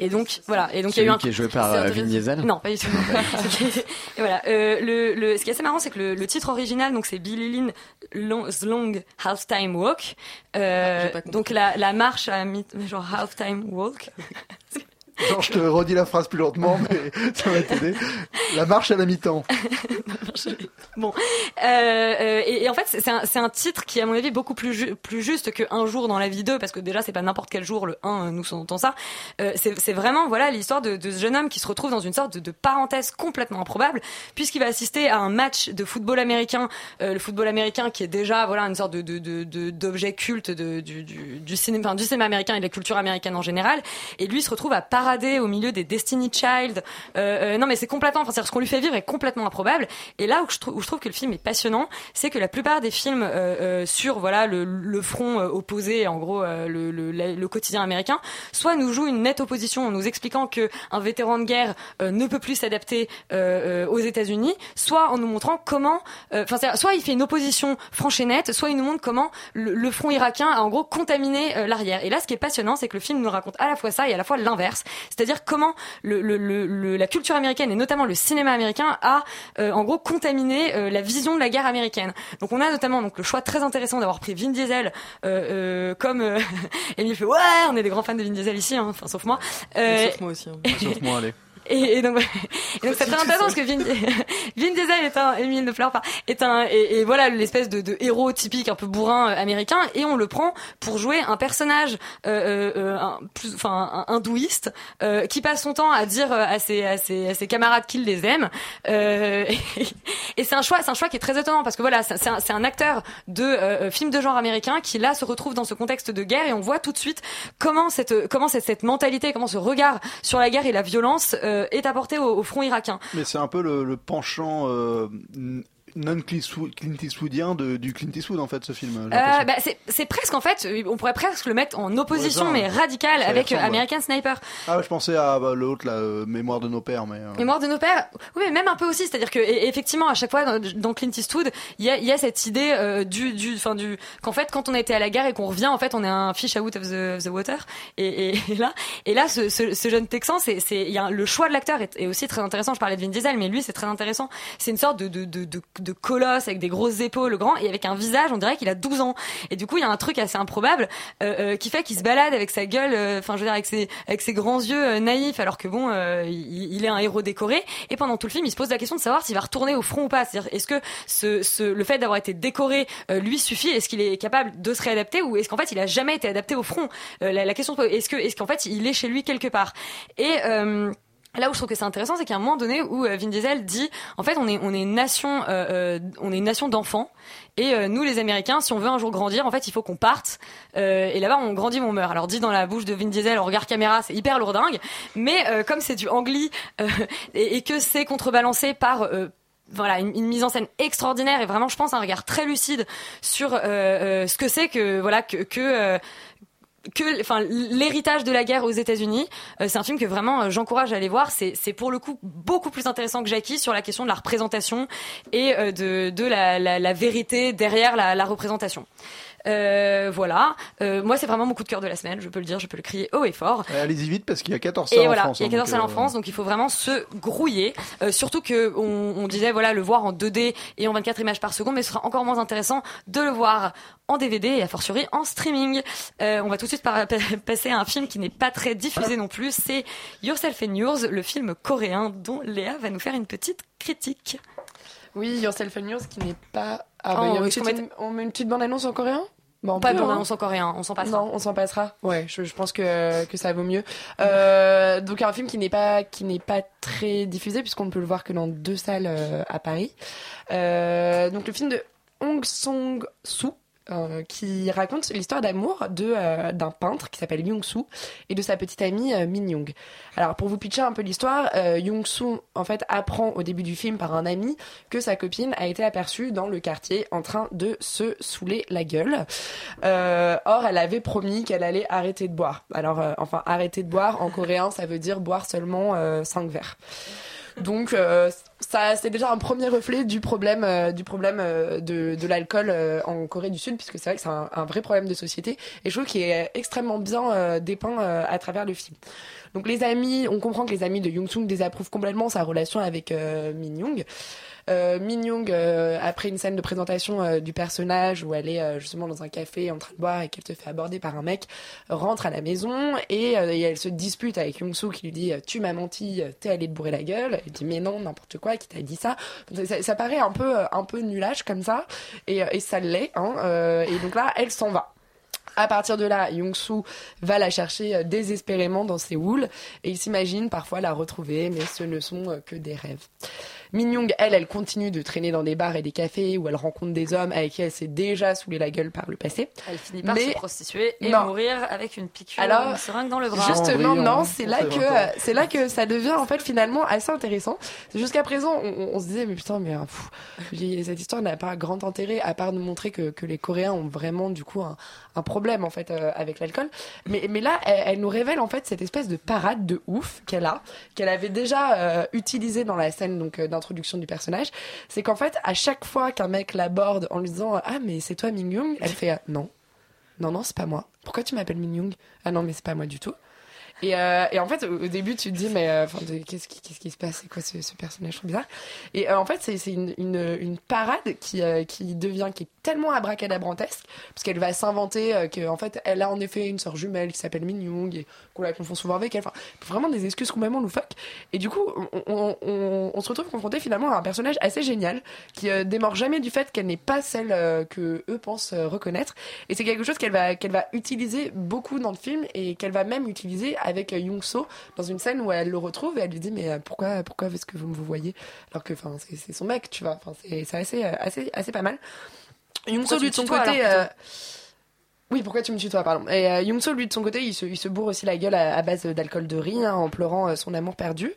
Speaker 9: Et donc voilà. Et donc il y a eu un
Speaker 11: qui est joué par euh. Vin Diesel
Speaker 9: Non, pas du tout. <laughs> et voilà. Euh, le, le, ce qui est assez marrant, c'est que le, le titre original, donc c'est Billy Lynn Long, Long Halftime Walk. Euh, donc la, la marche à mi genre halftime walk. <laughs>
Speaker 12: Genre, je te redis la phrase plus lentement, mais ça va t'aider. La marche à la mi-temps. <laughs>
Speaker 9: Bon, euh, euh, et, et en fait, c'est un, titre qui, à mon avis, est beaucoup plus, ju- plus juste que Un jour dans la vie 2, parce que déjà, c'est pas n'importe quel jour, le 1, euh, nous sous-entend ça. Euh, c'est vraiment, voilà, l'histoire de, ce jeune homme qui se retrouve dans une sorte de, parenthèse complètement improbable, puisqu'il va assister à un match de football américain, le football américain qui est déjà, voilà, une sorte d'objet culte du, cinéma, américain et de la culture américaine en général. Et lui, se retrouve à au milieu des Destiny Child. Euh, euh, non, mais c'est complètement, enfin, ce qu'on lui fait vivre est complètement improbable. Et là où je, où je trouve que le film est passionnant, c'est que la plupart des films euh, euh, sur voilà le, le front euh, opposé, en gros euh, le, le, le quotidien américain, soit nous jouent une nette opposition en nous expliquant que un vétéran de guerre ne peut plus s'adapter aux États-Unis, soit en nous montrant comment, enfin soit il fait une opposition franche et nette, soit il nous montre comment le, front irakien a en gros contaminé l'arrière. Et là, ce qui est passionnant, c'est que le film nous raconte à la fois ça et à la fois l'inverse, c'est-à-dire comment le, le, le, le- la culture américaine et notamment le cinéma américain a euh, en gros contaminé euh, la vision de la guerre américaine. Donc on a notamment donc le choix très intéressant d'avoir pris Vin Diesel euh, euh, comme euh, <laughs> Emile fait ouais, on est des grands fans de Vin Diesel ici, hein, enfin sauf moi. Euh,
Speaker 13: Sauf moi aussi. hein.
Speaker 12: Sauf moi, allez.
Speaker 9: Et, et donc, et donc c'est très intéressant parce que Vin, <laughs> Vin Diesel est un, Emile ne pleure pas, est un, et, et voilà l'espèce de, de héros typique un peu bourrin euh, américain et on le prend pour jouer un personnage, euh, euh, un, plus, enfin un hindouiste euh, qui passe son temps à dire euh, à ses, à ses, à ses camarades qu'il les aime. Euh, et <laughs> et c'est un choix, c'est un choix qui est très étonnant parce que voilà, c'est un, c'est un acteur de euh, film de genre américain qui là se retrouve dans ce contexte de guerre et on voit tout de suite comment cette, comment cette, cette mentalité, comment ce regard sur la guerre et la violence euh, est apporté au, front irakien.
Speaker 12: Mais c'est un peu le, le penchant euh, non Clint Eastwood- Clint Eastwoodien de, du Clint Eastwood en fait ce film.
Speaker 9: Euh, bah, c'est presque en fait, on pourrait presque le mettre en opposition
Speaker 12: Ouais, ça,
Speaker 9: mais radicale avec. American Sniper.
Speaker 12: Ah ouais, je pensais à bah, l'autre là, euh, Mémoire de nos pères, mais. euh,
Speaker 9: Mémoire de nos pères, oui, mais même un peu aussi, c'est-à-dire que et- effectivement à chaque fois dans, dans Clint Eastwood, il y a, il y a cette idée du, du, enfin du, qu'en fait quand on a été à la guerre et qu'on revient, en fait on est un fish out of the, of the water. Et, et, et là, et là, ce, ce, ce jeune Texan, c'est, c'est, le choix de l'acteur est, est aussi très intéressant. Je parlais de Vin Diesel, mais lui c'est très intéressant. C'est une sorte de, de, de, de, de colosse avec des grosses épaules, grand et avec un visage, on dirait qu'il a 12 ans. Et du coup, il y a un truc assez improbable euh, euh, qui fait qu'il se balade avec sa gueule, euh, enfin je veux dire avec ses, avec ses grands yeux euh, naïfs, alors que bon, il, il est un héros décoré. Et pendant tout le film, il se pose la question de savoir s'il va retourner au front ou pas. C'est-à-dire, est-ce que ce, ce, le fait d'avoir été décoré lui suffit? Est-ce qu'il est capable de se réadapter ou est-ce qu'en fait il a jamais été adapté au front? La, la question, est-ce que, est-ce qu'en fait il est chez lui quelque part? Et euh, Là où je trouve que c'est intéressant, c'est qu'à un moment donné où euh, Vin Diesel dit, en fait, on est on est une nation, euh, euh, on est une nation d'enfants, et euh, nous les Américains, si on veut un jour grandir, en fait, il faut qu'on parte. Euh, et là-bas, on grandit, on meurt. Alors dit dans la bouche de Vin Diesel, au regard caméra, c'est hyper lourdingue, mais euh, comme c'est du angli et, et que c'est contrebalancé par voilà une, une mise en scène extraordinaire et vraiment je pense un regard très lucide sur ce que c'est que voilà que, que que enfin l'héritage de la guerre aux États-Unis euh, c'est un film que vraiment euh, j'encourage à aller voir. C'est c'est pour le coup beaucoup plus intéressant que Jackie sur la question de la représentation et euh, de de la, la, la vérité derrière la, la représentation euh, voilà Euh, moi c'est vraiment mon coup de cœur de la semaine je peux le dire je peux le crier haut et fort
Speaker 12: Euh, Allez-y vite parce qu'il y a 14 salles
Speaker 9: et
Speaker 12: en
Speaker 9: voilà,
Speaker 12: France.
Speaker 9: il y a
Speaker 12: hein,
Speaker 9: 14
Speaker 12: donc,
Speaker 9: salles en
Speaker 12: euh,
Speaker 9: France, donc il faut vraiment se grouiller. Euh, surtout que on, on disait voilà le voir en 2D et en 24 images par seconde, mais ce sera encore moins intéressant de le voir en DVD et a fortiori en streaming. Euh, on va tout de suite par- <laughs> passer à un film qui n'est pas très diffusé non plus, c'est Yourself and Yours, le film coréen dont Léa va nous faire une petite critique.
Speaker 10: Oui, Yourself and Yours qui n'est pas. Ah,
Speaker 9: Ah,
Speaker 10: bah,
Speaker 9: on
Speaker 10: une- on met une petite bande-annonce en coréen Bah, on
Speaker 9: Pas de
Speaker 10: hein.
Speaker 9: bande-annonce en coréen, on s'en passera.
Speaker 10: Non, on s'en passera. Ouais, je, je pense que, que ça vaut mieux. Euh, donc un film qui n'est pas qui n'est pas très diffusé puisqu'on ne peut le voir que dans deux salles euh, à Paris. Euh, donc le film de Hong Song Soo. Euh, qui raconte l'histoire d'amour de euh, d'un peintre qui s'appelle Young Soo et de sa petite amie euh, Min Young. Alors pour vous pitcher un peu l'histoire, Young Soo en fait apprend au début du film par un ami que sa copine a été aperçue dans le quartier en train de se saouler la gueule. Or elle avait promis qu'elle allait arrêter de boire. Alors enfin arrêter de boire en coréen ça veut dire boire seulement 5 verres. Donc euh, ça c'est déjà un premier reflet du problème euh, du problème euh, de, de l'alcool en Corée du Sud puisque c'est vrai que c'est un, vrai problème de société et je trouve qu'il est extrêmement bien dépeint à travers le film. Donc les amis, on comprend que les amis de Young Sung désapprouvent complètement sa relation avec euh, Min Young. Euh, Min Young, euh, après une scène de présentation du personnage où elle est justement dans un café en train de boire et qu'elle se fait aborder par un mec, rentre à la maison et, elle se dispute avec Young Soo qui lui dit tu m'as menti, t'es allé te bourrer la gueule. Elle dit mais non n'importe quoi, qui t'a dit ça? Ça, paraît un peu un peu nulage comme ça et, et ça l'est. Hein, et donc là elle s'en va. À partir de là, Young-soo va la chercher euh, désespérément dans ses houles et il s'imagine parfois la retrouver, mais ce ne sont euh, que des rêves. Min Young, elle, elle continue de traîner dans des bars et des cafés où elle rencontre des hommes avec qui elle s'est déjà saoulé la gueule par le passé.
Speaker 9: Elle finit par
Speaker 10: Mais-
Speaker 9: se prostituer et
Speaker 10: Non.
Speaker 9: mourir avec une piqûre
Speaker 10: Alors,
Speaker 9: une seringue dans le bras.
Speaker 10: Justement, non,
Speaker 12: hein.
Speaker 10: c'est là que c'est là que ça devient en fait finalement assez intéressant. Jusqu'à présent, on, on- on se disait mais putain, mais pff, j'ai- cette histoire n'a pas grand intérêt à part nous montrer que, que les Coréens ont vraiment du coup un, un problème en fait euh, avec l'alcool. Mais mais là, elle, elle nous révèle en fait cette espèce de parade de ouf qu'elle a, qu'elle avait déjà euh, utilisée dans la scène donc euh, d'introduction du personnage. C'est qu'en fait, à chaque fois qu'un mec l'aborde en lui disant ah mais c'est toi Min Young, elle fait euh, non. Non, non, c'est pas moi. Pourquoi tu m'appelles Min Young Ah non, mais c'est pas moi du tout. Et, euh, et en fait, au, début, tu te dis, mais euh, qu'est-ce qui, qu'est-ce qui se passe? C'est quoi ce, ce personnage trop bizarre? Et euh, en fait, c'est une, une, une parade qui, euh, qui devient, qui est tellement abracadabrantesque, parce qu'elle va s'inventer euh, qu'en fait, elle a en effet une sœur jumelle qui s'appelle Min Young, et qu'on la confond souvent avec elle. Enfin, vraiment des excuses complètement loufoques. Et du coup, on, on, on, se retrouve confronté finalement à un personnage assez génial, qui euh, démord jamais du fait qu'elle n'est pas celle que eux pensent reconnaître. Et c'est quelque chose qu'elle va, qu'elle va utiliser beaucoup dans le film et qu'elle va même utiliser avec euh, Young So dans une scène où elle le retrouve et elle lui dit mais euh, pourquoi pourquoi est-ce que vous me voyez? Alors que enfin c'est, son mec tu vois enfin c'est, c'est assez euh, assez assez pas mal. Young So
Speaker 9: Pourquoi tu
Speaker 10: lui de son côté euh, oui, pourquoi tu me tutoies, pardon. Et euh, Young So, lui, de son côté, il se, il se bourre aussi la gueule à, à base d'alcool de riz, hein, en pleurant euh, son amour perdu.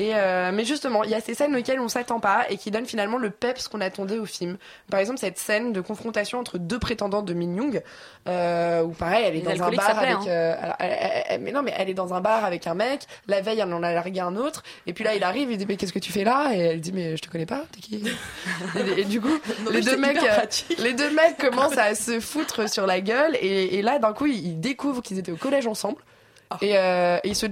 Speaker 10: Et euh, mais justement, il y a ces scènes auxquelles on s'attend pas et qui donnent finalement le peps qu'on attendait au film. Par exemple, cette scène de confrontation entre deux prétendants de Min Young, euh, où pareil, elle est
Speaker 9: Les
Speaker 10: dans un bar avec. euh, alors, elle- elle- elle- mais non, mais elle est dans un bar avec un mec. La veille, elle en a largué un autre. Et puis là, il arrive, il dit mais qu'est-ce que tu fais là? Et elle dit mais je te connais pas, t'es qui? <laughs> Et, et du coup,
Speaker 13: Non,
Speaker 10: les deux mecs, euh, les deux mecs <laughs> commencent à se foutre sur la gueule. Et, et là, d'un coup, ils découvrent qu'ils étaient au collège ensemble. Et, euh, ils, se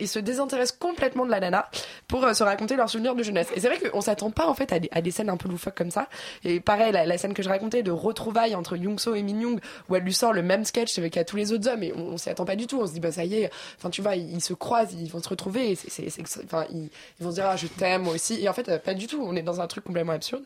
Speaker 10: ils se désintéressent complètement de la nana pour euh, se raconter leurs souvenirs de jeunesse. Et c'est vrai qu'on s'attend pas en fait à des, scènes un peu loufoques comme ça. Et pareil, la, scène que je racontais de retrouvailles entre Young So et Min Young, où elle lui sort le même sketch qu'à tous les autres hommes, et on, on s'y attend pas du tout. On se dit bah ça y est, enfin tu vois, ils, se croisent, ils vont se retrouver, enfin ils, vont se dire ah je t'aime aussi. Et en fait euh, pas du tout. On est dans un truc complètement absurde.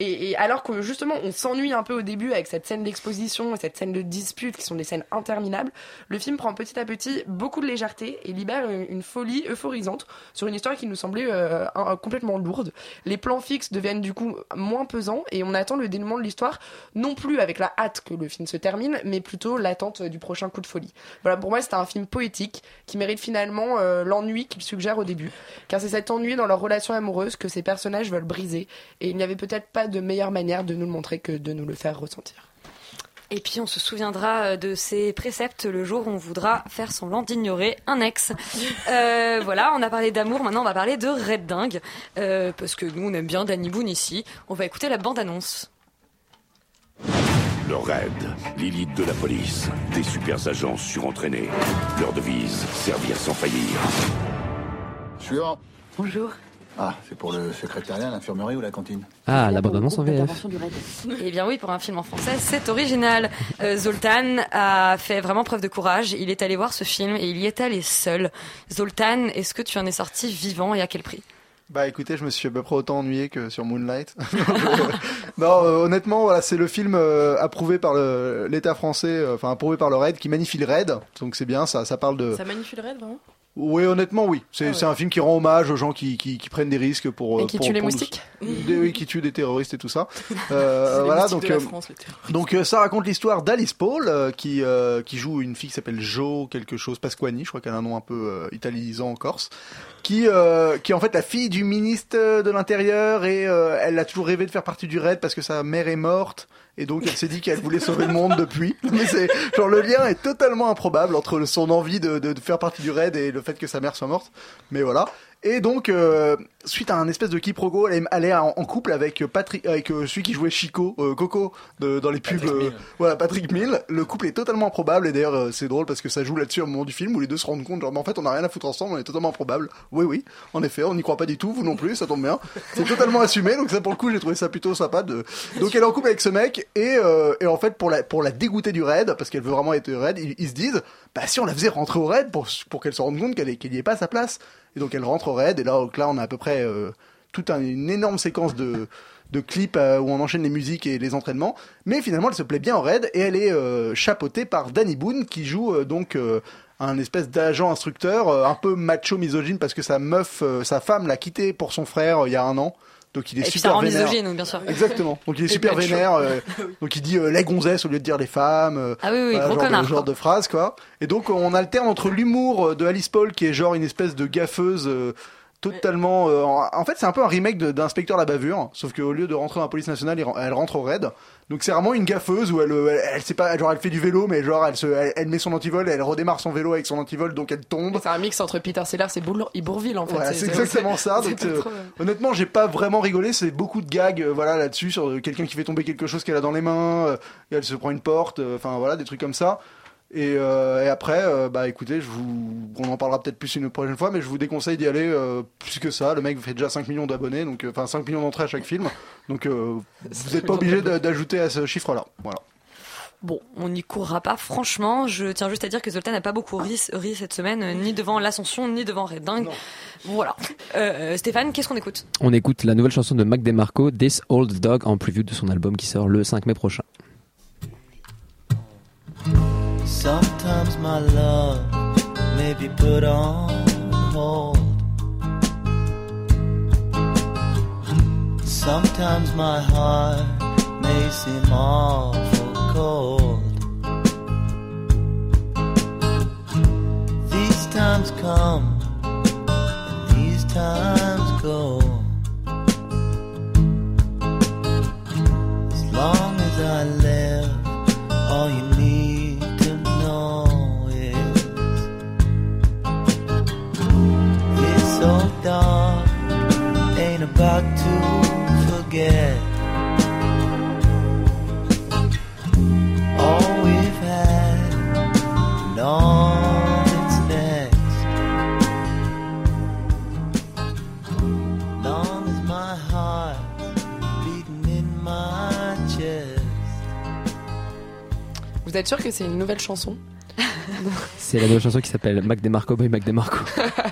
Speaker 10: Et, et alors que justement on s'ennuie un peu au début avec cette scène d'exposition et cette scène de dispute qui sont des scènes interminables, le film prend petit à petit beaucoup de légèreté et libère une, folie euphorisante sur une histoire qui nous semblait euh, complètement lourde. Les plans fixes deviennent du coup moins pesants et on attend le dénouement de l'histoire non plus avec la hâte que le film se termine, mais plutôt l'attente du prochain coup de folie. Voilà, pour moi c'était un film poétique qui mérite finalement euh, l'ennui qu'il suggère au début, car c'est cet ennui dans leur relation amoureuse que ces personnages veulent briser et il n'y avait peut-être pas de meilleure manière de nous le montrer que de nous le faire ressentir.
Speaker 9: Et puis on se souviendra euh, de ces préceptes le jour où on voudra faire semblant d'ignorer un ex. <laughs> Euh, voilà, on a parlé d'amour, maintenant on va parler de Red Dingue, euh, parce que nous on aime bien Danny Boone ici. On va écouter la bande-annonce.
Speaker 22: Le raid, l'élite de la police, des super agents surentraînés. Leur devise, servir sans faillir.
Speaker 21: Suivant.
Speaker 23: Bonjour.
Speaker 21: Ah, c'est pour le secrétariat, l'infirmerie ou la cantine
Speaker 1: Ah, la bande-annonce en VF. <laughs>
Speaker 9: Eh bien oui, pour un film en français, c'est original. Euh, Zoltan a fait vraiment preuve de courage. Il est allé voir ce film et il y est allé seul. Zoltan, est-ce que tu en es sorti vivant et à quel prix?
Speaker 12: Bah écoutez, je me suis à peu près autant ennuyé que sur Moonlight. <laughs> non, euh, honnêtement, voilà, c'est le film euh, approuvé par l'État français, euh, enfin approuvé par le RAID, qui magnifie le RAID. Donc c'est bien, ça, ça parle de.
Speaker 13: Ça magnifie le raid, vraiment?
Speaker 12: Oui, honnêtement, oui. C'est
Speaker 13: Ah ouais.
Speaker 12: un film qui rend hommage aux gens qui, qui, qui prennent des risques pour.
Speaker 10: Et
Speaker 12: euh,
Speaker 10: qui
Speaker 12: pour-
Speaker 10: tue les
Speaker 12: pour-
Speaker 10: moustiques
Speaker 12: Des- oui, qui tue des terroristes et tout ça. <laughs> Euh,
Speaker 13: les
Speaker 12: voilà, donc.
Speaker 13: de la
Speaker 12: euh,
Speaker 13: France, les terroristes.
Speaker 12: donc euh, ça raconte l'histoire d'Alice Paul euh, qui euh, qui joue une fille qui s'appelle Jo quelque chose Pasquani, je crois qu'elle a un nom un peu euh, italisant en Corse, qui euh, qui est en fait la fille du ministre de l'Intérieur et euh, elle a toujours rêvé de faire partie du raid parce que sa mère est morte et donc elle s'est dit qu'elle voulait sauver le monde depuis. <laughs> Mais c'est genre le lien est totalement improbable entre son envie de, de, de faire partie du raid et le fait que sa mère soit morte. Mais voilà. Et donc, euh, suite à un espèce de quiproquo, elle est, elle est en, en couple avec Patrick, avec euh, celui qui jouait Chico, euh, Coco, de- dans les pubs. euh, voilà, Patrick Mill. Le couple est totalement improbable et d'ailleurs euh, c'est drôle parce que ça joue là-dessus au moment du film où les deux se rendent compte, genre, mais en fait on n'a rien à foutre ensemble, on est totalement improbable. Oui, oui, en effet, on n'y croit pas du tout, vous non plus, ça tombe bien. C'est totalement assumé, donc ça pour le coup j'ai trouvé ça plutôt sympa. De... Donc elle est en couple avec ce mec et, euh, et en fait pour la pour la dégoûter du raid parce qu'elle veut vraiment être raid, ils, ils se disent, bah si on la faisait rentrer au raid pour pour qu'elle se rende compte qu'elle est qu'elle y est pas à sa place. Et donc elle rentre au raid. Et là là on a à peu près euh, toute un- une énorme séquence de de clips euh, où on enchaîne les musiques et les entraînements, mais finalement elle se plaît bien en raid. Et elle est euh, chapeautée par Danny Boone qui joue donc un espèce d'agent instructeur un peu macho misogyne parce que sa meuf, sa femme l'a quitté pour son frère il y a un an. Donc il est
Speaker 9: Et puis ça
Speaker 12: super
Speaker 9: rend
Speaker 12: vénère.
Speaker 9: misogyne, bien sûr.
Speaker 12: Exactement. Donc il est
Speaker 9: Et
Speaker 12: super vénère. euh, donc il dit euh, les gonzesses au lieu de dire les femmes. euh,
Speaker 9: Ah oui, oui,
Speaker 12: voilà,
Speaker 9: gros
Speaker 12: genre,
Speaker 9: connard,
Speaker 12: de, genre de phrase quoi. Et donc on alterne entre l'humour de Alice Paul qui est genre une espèce de gaffeuse. Totalement euh, en fait c'est un peu un remake d'inspecteur la bavure sauf qu'au lieu de rentrer dans la police nationale elle rentre au raid donc c'est vraiment une gaffeuse où elle, euh, elle, elle sait pas genre elle fait du vélo mais genre elle se elle, elle met son antivol elle redémarre son vélo avec son antivol donc elle tombe
Speaker 10: C'est un mix entre Peter Sellers et Boul- Bourville en fait.
Speaker 12: voilà, c'est exactement ça. <laughs> Donc, euh,
Speaker 10: trop-
Speaker 12: honnêtement, j'ai pas vraiment rigolé. C'est beaucoup de gags, euh, voilà, là-dessus sur quelqu'un qui fait tomber quelque chose qu'elle a dans les mains. et elle se prend une porte. Enfin voilà, des trucs comme ça. Et, euh, et après, euh, bah écoutez, je vous, on en parlera peut-être plus une prochaine fois, mais je vous déconseille d'y aller euh, plus que ça. Le mec fait déjà 5 millions d'abonnés, donc euh, enfin 5 millions d'entrées à chaque film. Donc euh, vous n'êtes pas obligé d'a- d'ajouter à ce chiffre-là. Voilà.
Speaker 9: Bon, on n'y courra pas. Franchement, je tiens juste à dire que Zoltan n'a pas beaucoup ri, ri cette semaine, ni devant l'Ascension, ni devant Redding. Voilà. Euh, Stéphane, qu'est-ce qu'on écoute?
Speaker 1: On écoute la nouvelle chanson de Mac DeMarco, This Old Dog, en preview de son album qui sort le 5 mai prochain.
Speaker 23: Sometimes my love may be put on hold. Sometimes my heart may seem awful cold. These times come and these times go. As long as I live, all you dog ain't about to forget all we've had and all that's next. Long as my heart's beating in my chest.
Speaker 10: Vous êtes sûr que c'est une nouvelle chanson?
Speaker 1: C'est la nouvelle chanson qui s'appelle Mac DeMarco by Mac DeMarco. <laughs>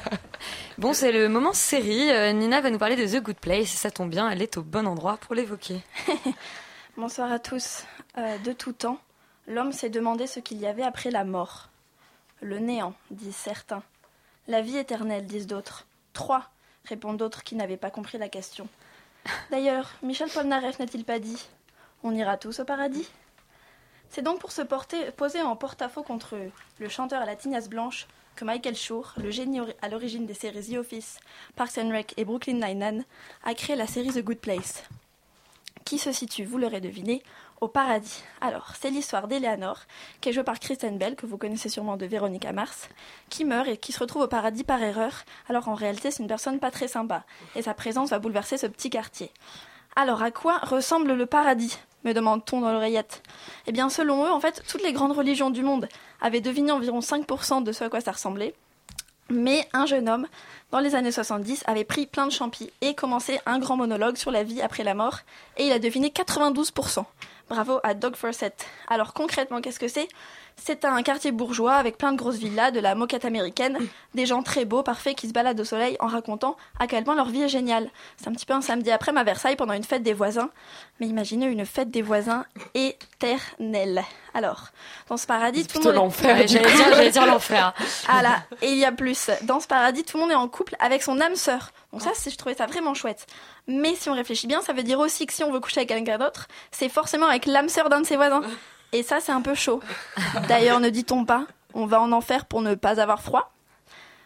Speaker 9: Bon, c'est le moment série. Euh, Nina va nous parler de The Good Place. Ça tombe bien, elle est au bon endroit pour l'évoquer. <laughs>
Speaker 24: Bonsoir à tous. Euh, de tout temps, l'homme s'est demandé ce qu'il y avait après la mort. Le néant, disent certains. La vie éternelle, disent d'autres. Trois, répondent d'autres qui n'avaient pas compris la question. D'ailleurs, Michel Polnareff n'a-t-il pas dit On ira tous au paradis C'est donc pour se porter, poser en porte-à-faux contre le chanteur à la tignasse blanche que Michael Schur, le génie à l'origine des séries The Office, Parks and Rec et Brooklyn Nine-Nine, a créé la série The Good Place qui se situe, vous l'aurez deviné, au paradis. Alors, c'est l'histoire d'Eleanor, qui est jouée par Kristen Bell, que vous connaissez sûrement de Véronica Mars, qui meurt et qui se retrouve au paradis par erreur, alors en réalité c'est une personne pas très sympa, et sa présence va bouleverser ce petit quartier. Alors, à quoi ressemble le paradis? Me demande-t-on dans l'oreillette. Eh bien, selon eux, en fait, toutes les grandes religions du monde avaient deviné environ 5% de ce à quoi ça ressemblait. Mais un jeune homme, dans les années 70, avait pris plein de champis et commencé un grand monologue sur la vie après la mort, et il a deviné 92%. Bravo à Doug Forsett. Alors concrètement, qu'est-ce que c'est? C'est un quartier bourgeois avec plein de grosses villas, de la moquette américaine, des gens très beaux, parfaits, qui se baladent au soleil en racontant à quel point leur vie est géniale. C'est un petit peu un samedi après à Versailles pendant une fête des voisins. Mais imaginez une fête des voisins éternelle. Alors, dans ce paradis, tout le monde...
Speaker 10: l'enfer, du
Speaker 9: J'allais dire, dire l'enfer. <laughs>
Speaker 24: Ah là, et il y a plus. Dans ce paradis, tout le monde est en couple avec son âme sœur. Donc ça, c'est- je trouvais ça vraiment chouette. Mais si on réfléchit bien, ça veut dire aussi que si on veut coucher avec quelqu'un d'autre, c'est forcément avec l'âme sœur d'un de ses voisins. <laughs> Et ça, c'est un peu chaud. D'ailleurs, ne dit-on pas, on va en enfer pour ne pas avoir froid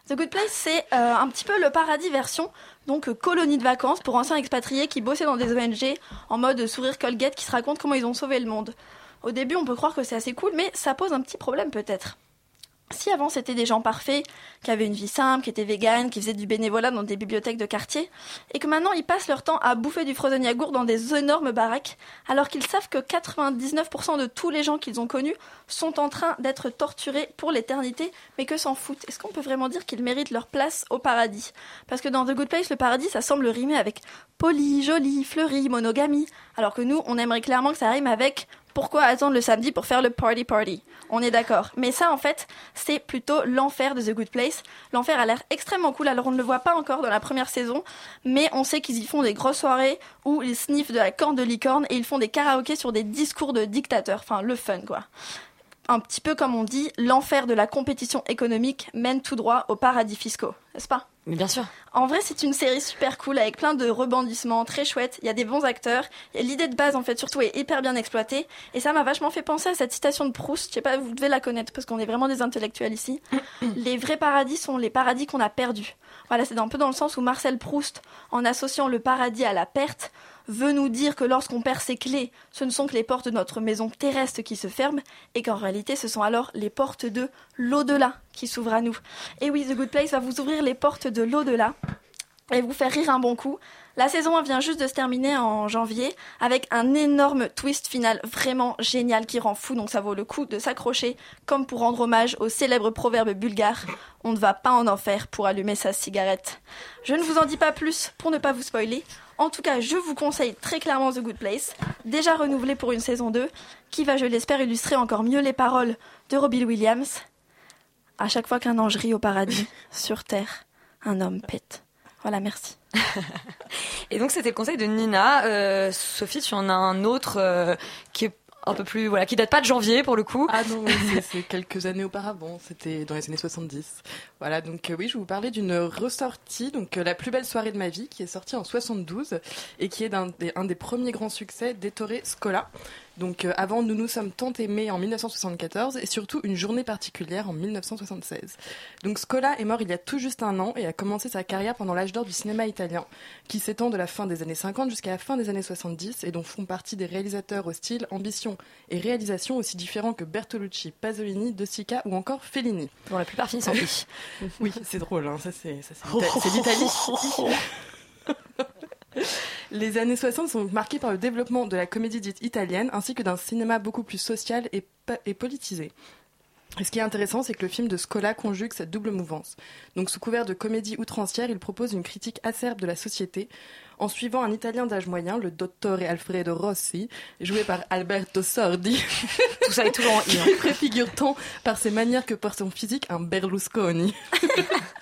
Speaker 24: The Good Place, c'est euh, un petit peu le paradis version donc euh, colonie de vacances pour anciens expatriés qui bossaient dans des ONG en mode sourire Colgate qui se racontent comment ils ont sauvé le monde. Au début, on peut croire que c'est assez cool, mais ça pose un petit problème peut-être. Si avant c'était des gens parfaits, qui avaient une vie simple, qui étaient véganes, qui faisaient du bénévolat dans des bibliothèques de quartier, et que maintenant ils passent leur temps à bouffer du frozen yagourt dans des énormes baraques, alors qu'ils savent que 99% de tous les gens qu'ils ont connus sont en train d'être torturés pour l'éternité, mais que s'en foutent. Est-ce qu'on peut vraiment dire qu'ils méritent leur place au paradis? Parce que dans The Good Place, le paradis, ça semble rimer avec poli, joli, fleuri, monogamie, alors que nous, on aimerait clairement que ça rime avec pourquoi attendre le samedi pour faire le party party? On est d'accord. Mais ça, en fait, c'est plutôt l'enfer de The Good Place. L'enfer a l'air extrêmement cool. Alors, on ne le voit pas encore dans la première saison, mais on sait qu'ils y font des grosses soirées où ils sniffent de la corne de licorne et ils font des karaokés sur des discours de dictateurs. Enfin, le fun, quoi. Un petit peu comme on dit, l'enfer de la compétition économique mène tout droit au paradis fiscaux, n'est-ce pas?
Speaker 9: Mais bien sûr.
Speaker 24: en vrai, c'est une série super cool avec plein de rebondissements, très chouette. Il y a des bons acteurs. Et L'idée de base, en fait, surtout, est hyper bien exploitée. Et ça m'a vachement fait penser à cette citation de Proust. Je sais pas, vous devez la connaître parce qu'on est vraiment des intellectuels ici. <coughs> les vrais paradis sont les paradis qu'on a perdus. Voilà, c'est un peu dans le sens où Marcel Proust, en associant le paradis à la perte, veut nous dire que lorsqu'on perd ses clés, ce ne sont que les portes de notre maison terrestre qui se ferment, et qu'en réalité, ce sont alors les portes de l'au-delà qui s'ouvrent à nous. Et oui, The Good Place va vous ouvrir les portes de l'au-delà et vous faire rire un bon coup. La saison 1 vient juste de se terminer en janvier avec un énorme twist final vraiment génial qui rend fou, donc ça vaut le coup de s'accrocher comme pour rendre hommage au célèbre proverbe bulgare On ne va pas en enfer pour allumer sa cigarette. Je ne vous en dis pas plus pour ne pas vous spoiler. En tout cas, je vous conseille très clairement The Good Place, déjà renouvelé pour une saison 2, qui va, je l'espère, illustrer encore mieux les paroles de Robbie Williams. À chaque fois qu'un ange rit au paradis, <laughs> sur terre, un homme pète. Voilà, merci. <laughs>
Speaker 9: Et donc c'était le conseil de Nina. Euh, Sophie, tu en as un autre euh, qui est un peu plus voilà, qui date pas de janvier pour le coup.
Speaker 13: Ah non, c'est- quelques années auparavant, c'était dans les années 70. Voilà, donc euh, oui, je vais vous parler d'une ressortie, donc euh, La plus belle soirée de ma vie, qui est sortie en 72 et qui est un des premiers grands succès d'Ettore Scola. Donc euh, avant Nous nous sommes tant aimés en 1974 et surtout Une journée particulière en 1976. Donc Scola est mort il y a tout juste un an et a commencé sa carrière pendant l'âge d'or du cinéma italien, qui s'étend de la fin des années 50 jusqu'à la fin des années 70 et dont font partie des réalisateurs au style, ambition et réalisation aussi différents que Bertolucci, Pasolini, De Sica ou encore Fellini.
Speaker 9: Dont la plupart finissent en <laughs>
Speaker 13: oui, c'est drôle, hein, ça c'est <laughs> l'Italie. <laughs> Les années 60 sont marquées par le développement de la comédie dite italienne ainsi que d'un cinéma beaucoup plus social et, politisé. Et ce qui est intéressant, c'est que le film de Scola conjugue cette double mouvance. Donc, sous couvert de comédie outrancière, il propose une critique acerbe de la société en suivant un Italien d'âge moyen, le dottore Alfredo Rossi, joué par Alberto Sordi. <laughs>
Speaker 9: Tout ça est toujours en hein.
Speaker 13: Préfigure tant par ses manières que par son physique un Berlusconi. <laughs>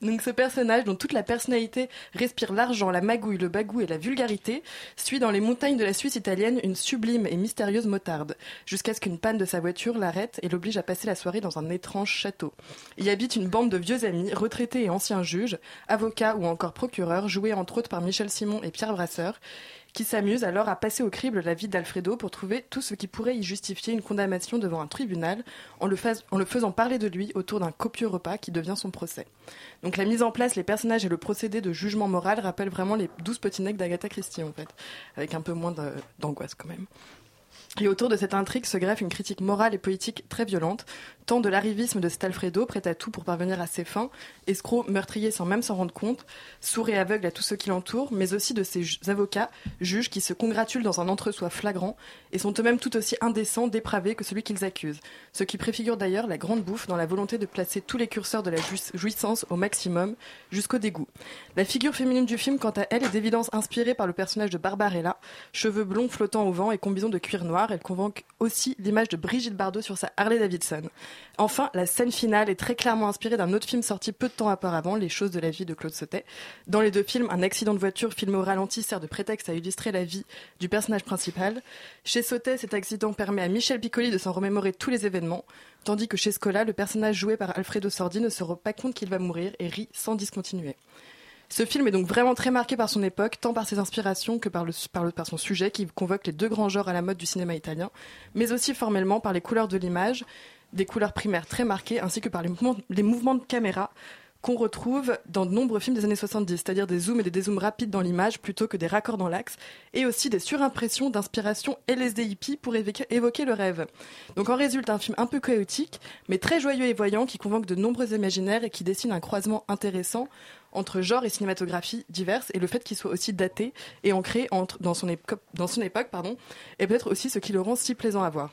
Speaker 13: Donc ce personnage, dont toute la personnalité respire l'argent, la magouille, le bagou et la vulgarité, suit dans les montagnes de la Suisse italienne une sublime et mystérieuse motarde, jusqu'à ce qu'une panne de sa voiture l'arrête et l'oblige à passer la soirée dans un étrange château. Y habite une bande de vieux amis, retraités et anciens juges, avocats ou encore procureurs, joués entre autres par Michel Simon et Pierre Brasseur, qui s'amusent alors à passer au crible la vie d'Alfredo pour trouver tout ce qui pourrait y justifier une condamnation devant un tribunal en le, faisant parler de lui autour d'un copieux repas qui devient son procès. Donc la mise en place, les personnages et le procédé de jugement moral rappellent vraiment les douze petits necks d'Agatha Christie en fait, avec un peu moins d'angoisse quand même. Et autour de cette intrigue se greffe une critique morale et politique très violente, tant de l'arrivisme de cet Alfredo, prêt à tout pour parvenir à ses fins, escroc, meurtrier sans même s'en rendre compte, sourd et aveugle à tous ceux qui l'entourent, mais aussi de ses avocats, juges qui se congratulent dans un entre-soi flagrant et sont eux-mêmes tout aussi indécents, dépravés que celui qu'ils accusent. Ce qui préfigure d'ailleurs la grande bouffe dans la volonté de placer tous les curseurs de la jouiss- jouissance au maximum, jusqu'au dégoût. La figure féminine du film, quant à elle, est d'évidence inspirée par le personnage de Barbarella, cheveux blonds flottant au vent et combinaison de cuir noir. Elle convoque aussi l'image de Brigitte Bardot sur sa Harley Davidson. Enfin, la scène finale est très clairement inspirée d'un autre film sorti peu de temps auparavant, Les choses de la vie de Claude Sautet. Dans les deux films, un accident de voiture filmé au ralenti sert de prétexte à illustrer la vie du personnage principal. Chez Sautet, cet accident permet à Michel Piccoli de s'en remémorer tous les événements, tandis que chez Scola, le personnage joué par Alfredo Sordi ne se rend pas compte qu'il va mourir et rit sans discontinuer. Ce film est donc vraiment très marqué par son époque, tant par ses inspirations que par, par son sujet qui convoque les deux grands genres à la mode du cinéma italien, mais aussi formellement par les couleurs de l'image, des couleurs primaires très marquées, ainsi que par les mouvements, de caméra qu'on retrouve dans de nombreux films des années 70, c'est-à-dire des zooms et des dézooms rapides dans l'image plutôt que des raccords dans l'axe, et aussi des surimpressions d'inspiration LSD hippie pour évoquer, le rêve. Donc en résulte un film un peu chaotique, mais très joyeux et voyant, qui convoque de nombreux imaginaires et qui dessine un croisement intéressant entre genre et cinématographie diverses, et le fait qu'il soit aussi daté et ancré dans, son époque, et peut-être aussi ce qui le rend si plaisant à voir.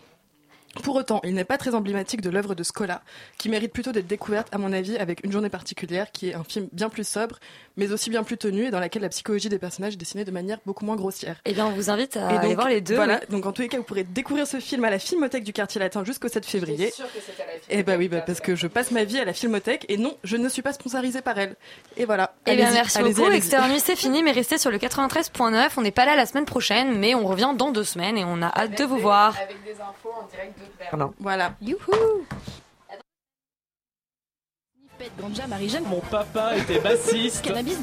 Speaker 13: Pour autant, il n'est pas très emblématique de l'œuvre de Scola, qui mérite plutôt d'être découverte, à mon avis, avec Une journée particulière, qui est un film bien plus sobre, mais aussi bien plus tenu, et dans laquelle la psychologie des personnages est dessinée de manière beaucoup moins grossière.
Speaker 9: Eh bien, on vous invite à aller voir les deux.
Speaker 13: Voilà,
Speaker 9: oui.
Speaker 13: donc en tous les cas, vous pourrez découvrir ce film à la Filmothèque du Quartier Latin jusqu'au 7 février. Et bah oui, bah, parce que je passe ma vie à la Filmothèque, et non, je ne suis pas sponsorisée par elle. Et voilà.
Speaker 9: Eh bien, merci beaucoup. Nuit, c'est fini, mais restez sur le 93.9. On n'est pas là la semaine prochaine, mais on revient dans deux semaines et on a hâte de vous voir.
Speaker 10: Avec des infos en direct de
Speaker 13: Voilà.
Speaker 9: Youhou
Speaker 25: Ganja, Marie-Jeanne.
Speaker 26: Mon papa était bassiste.
Speaker 25: Cannabis,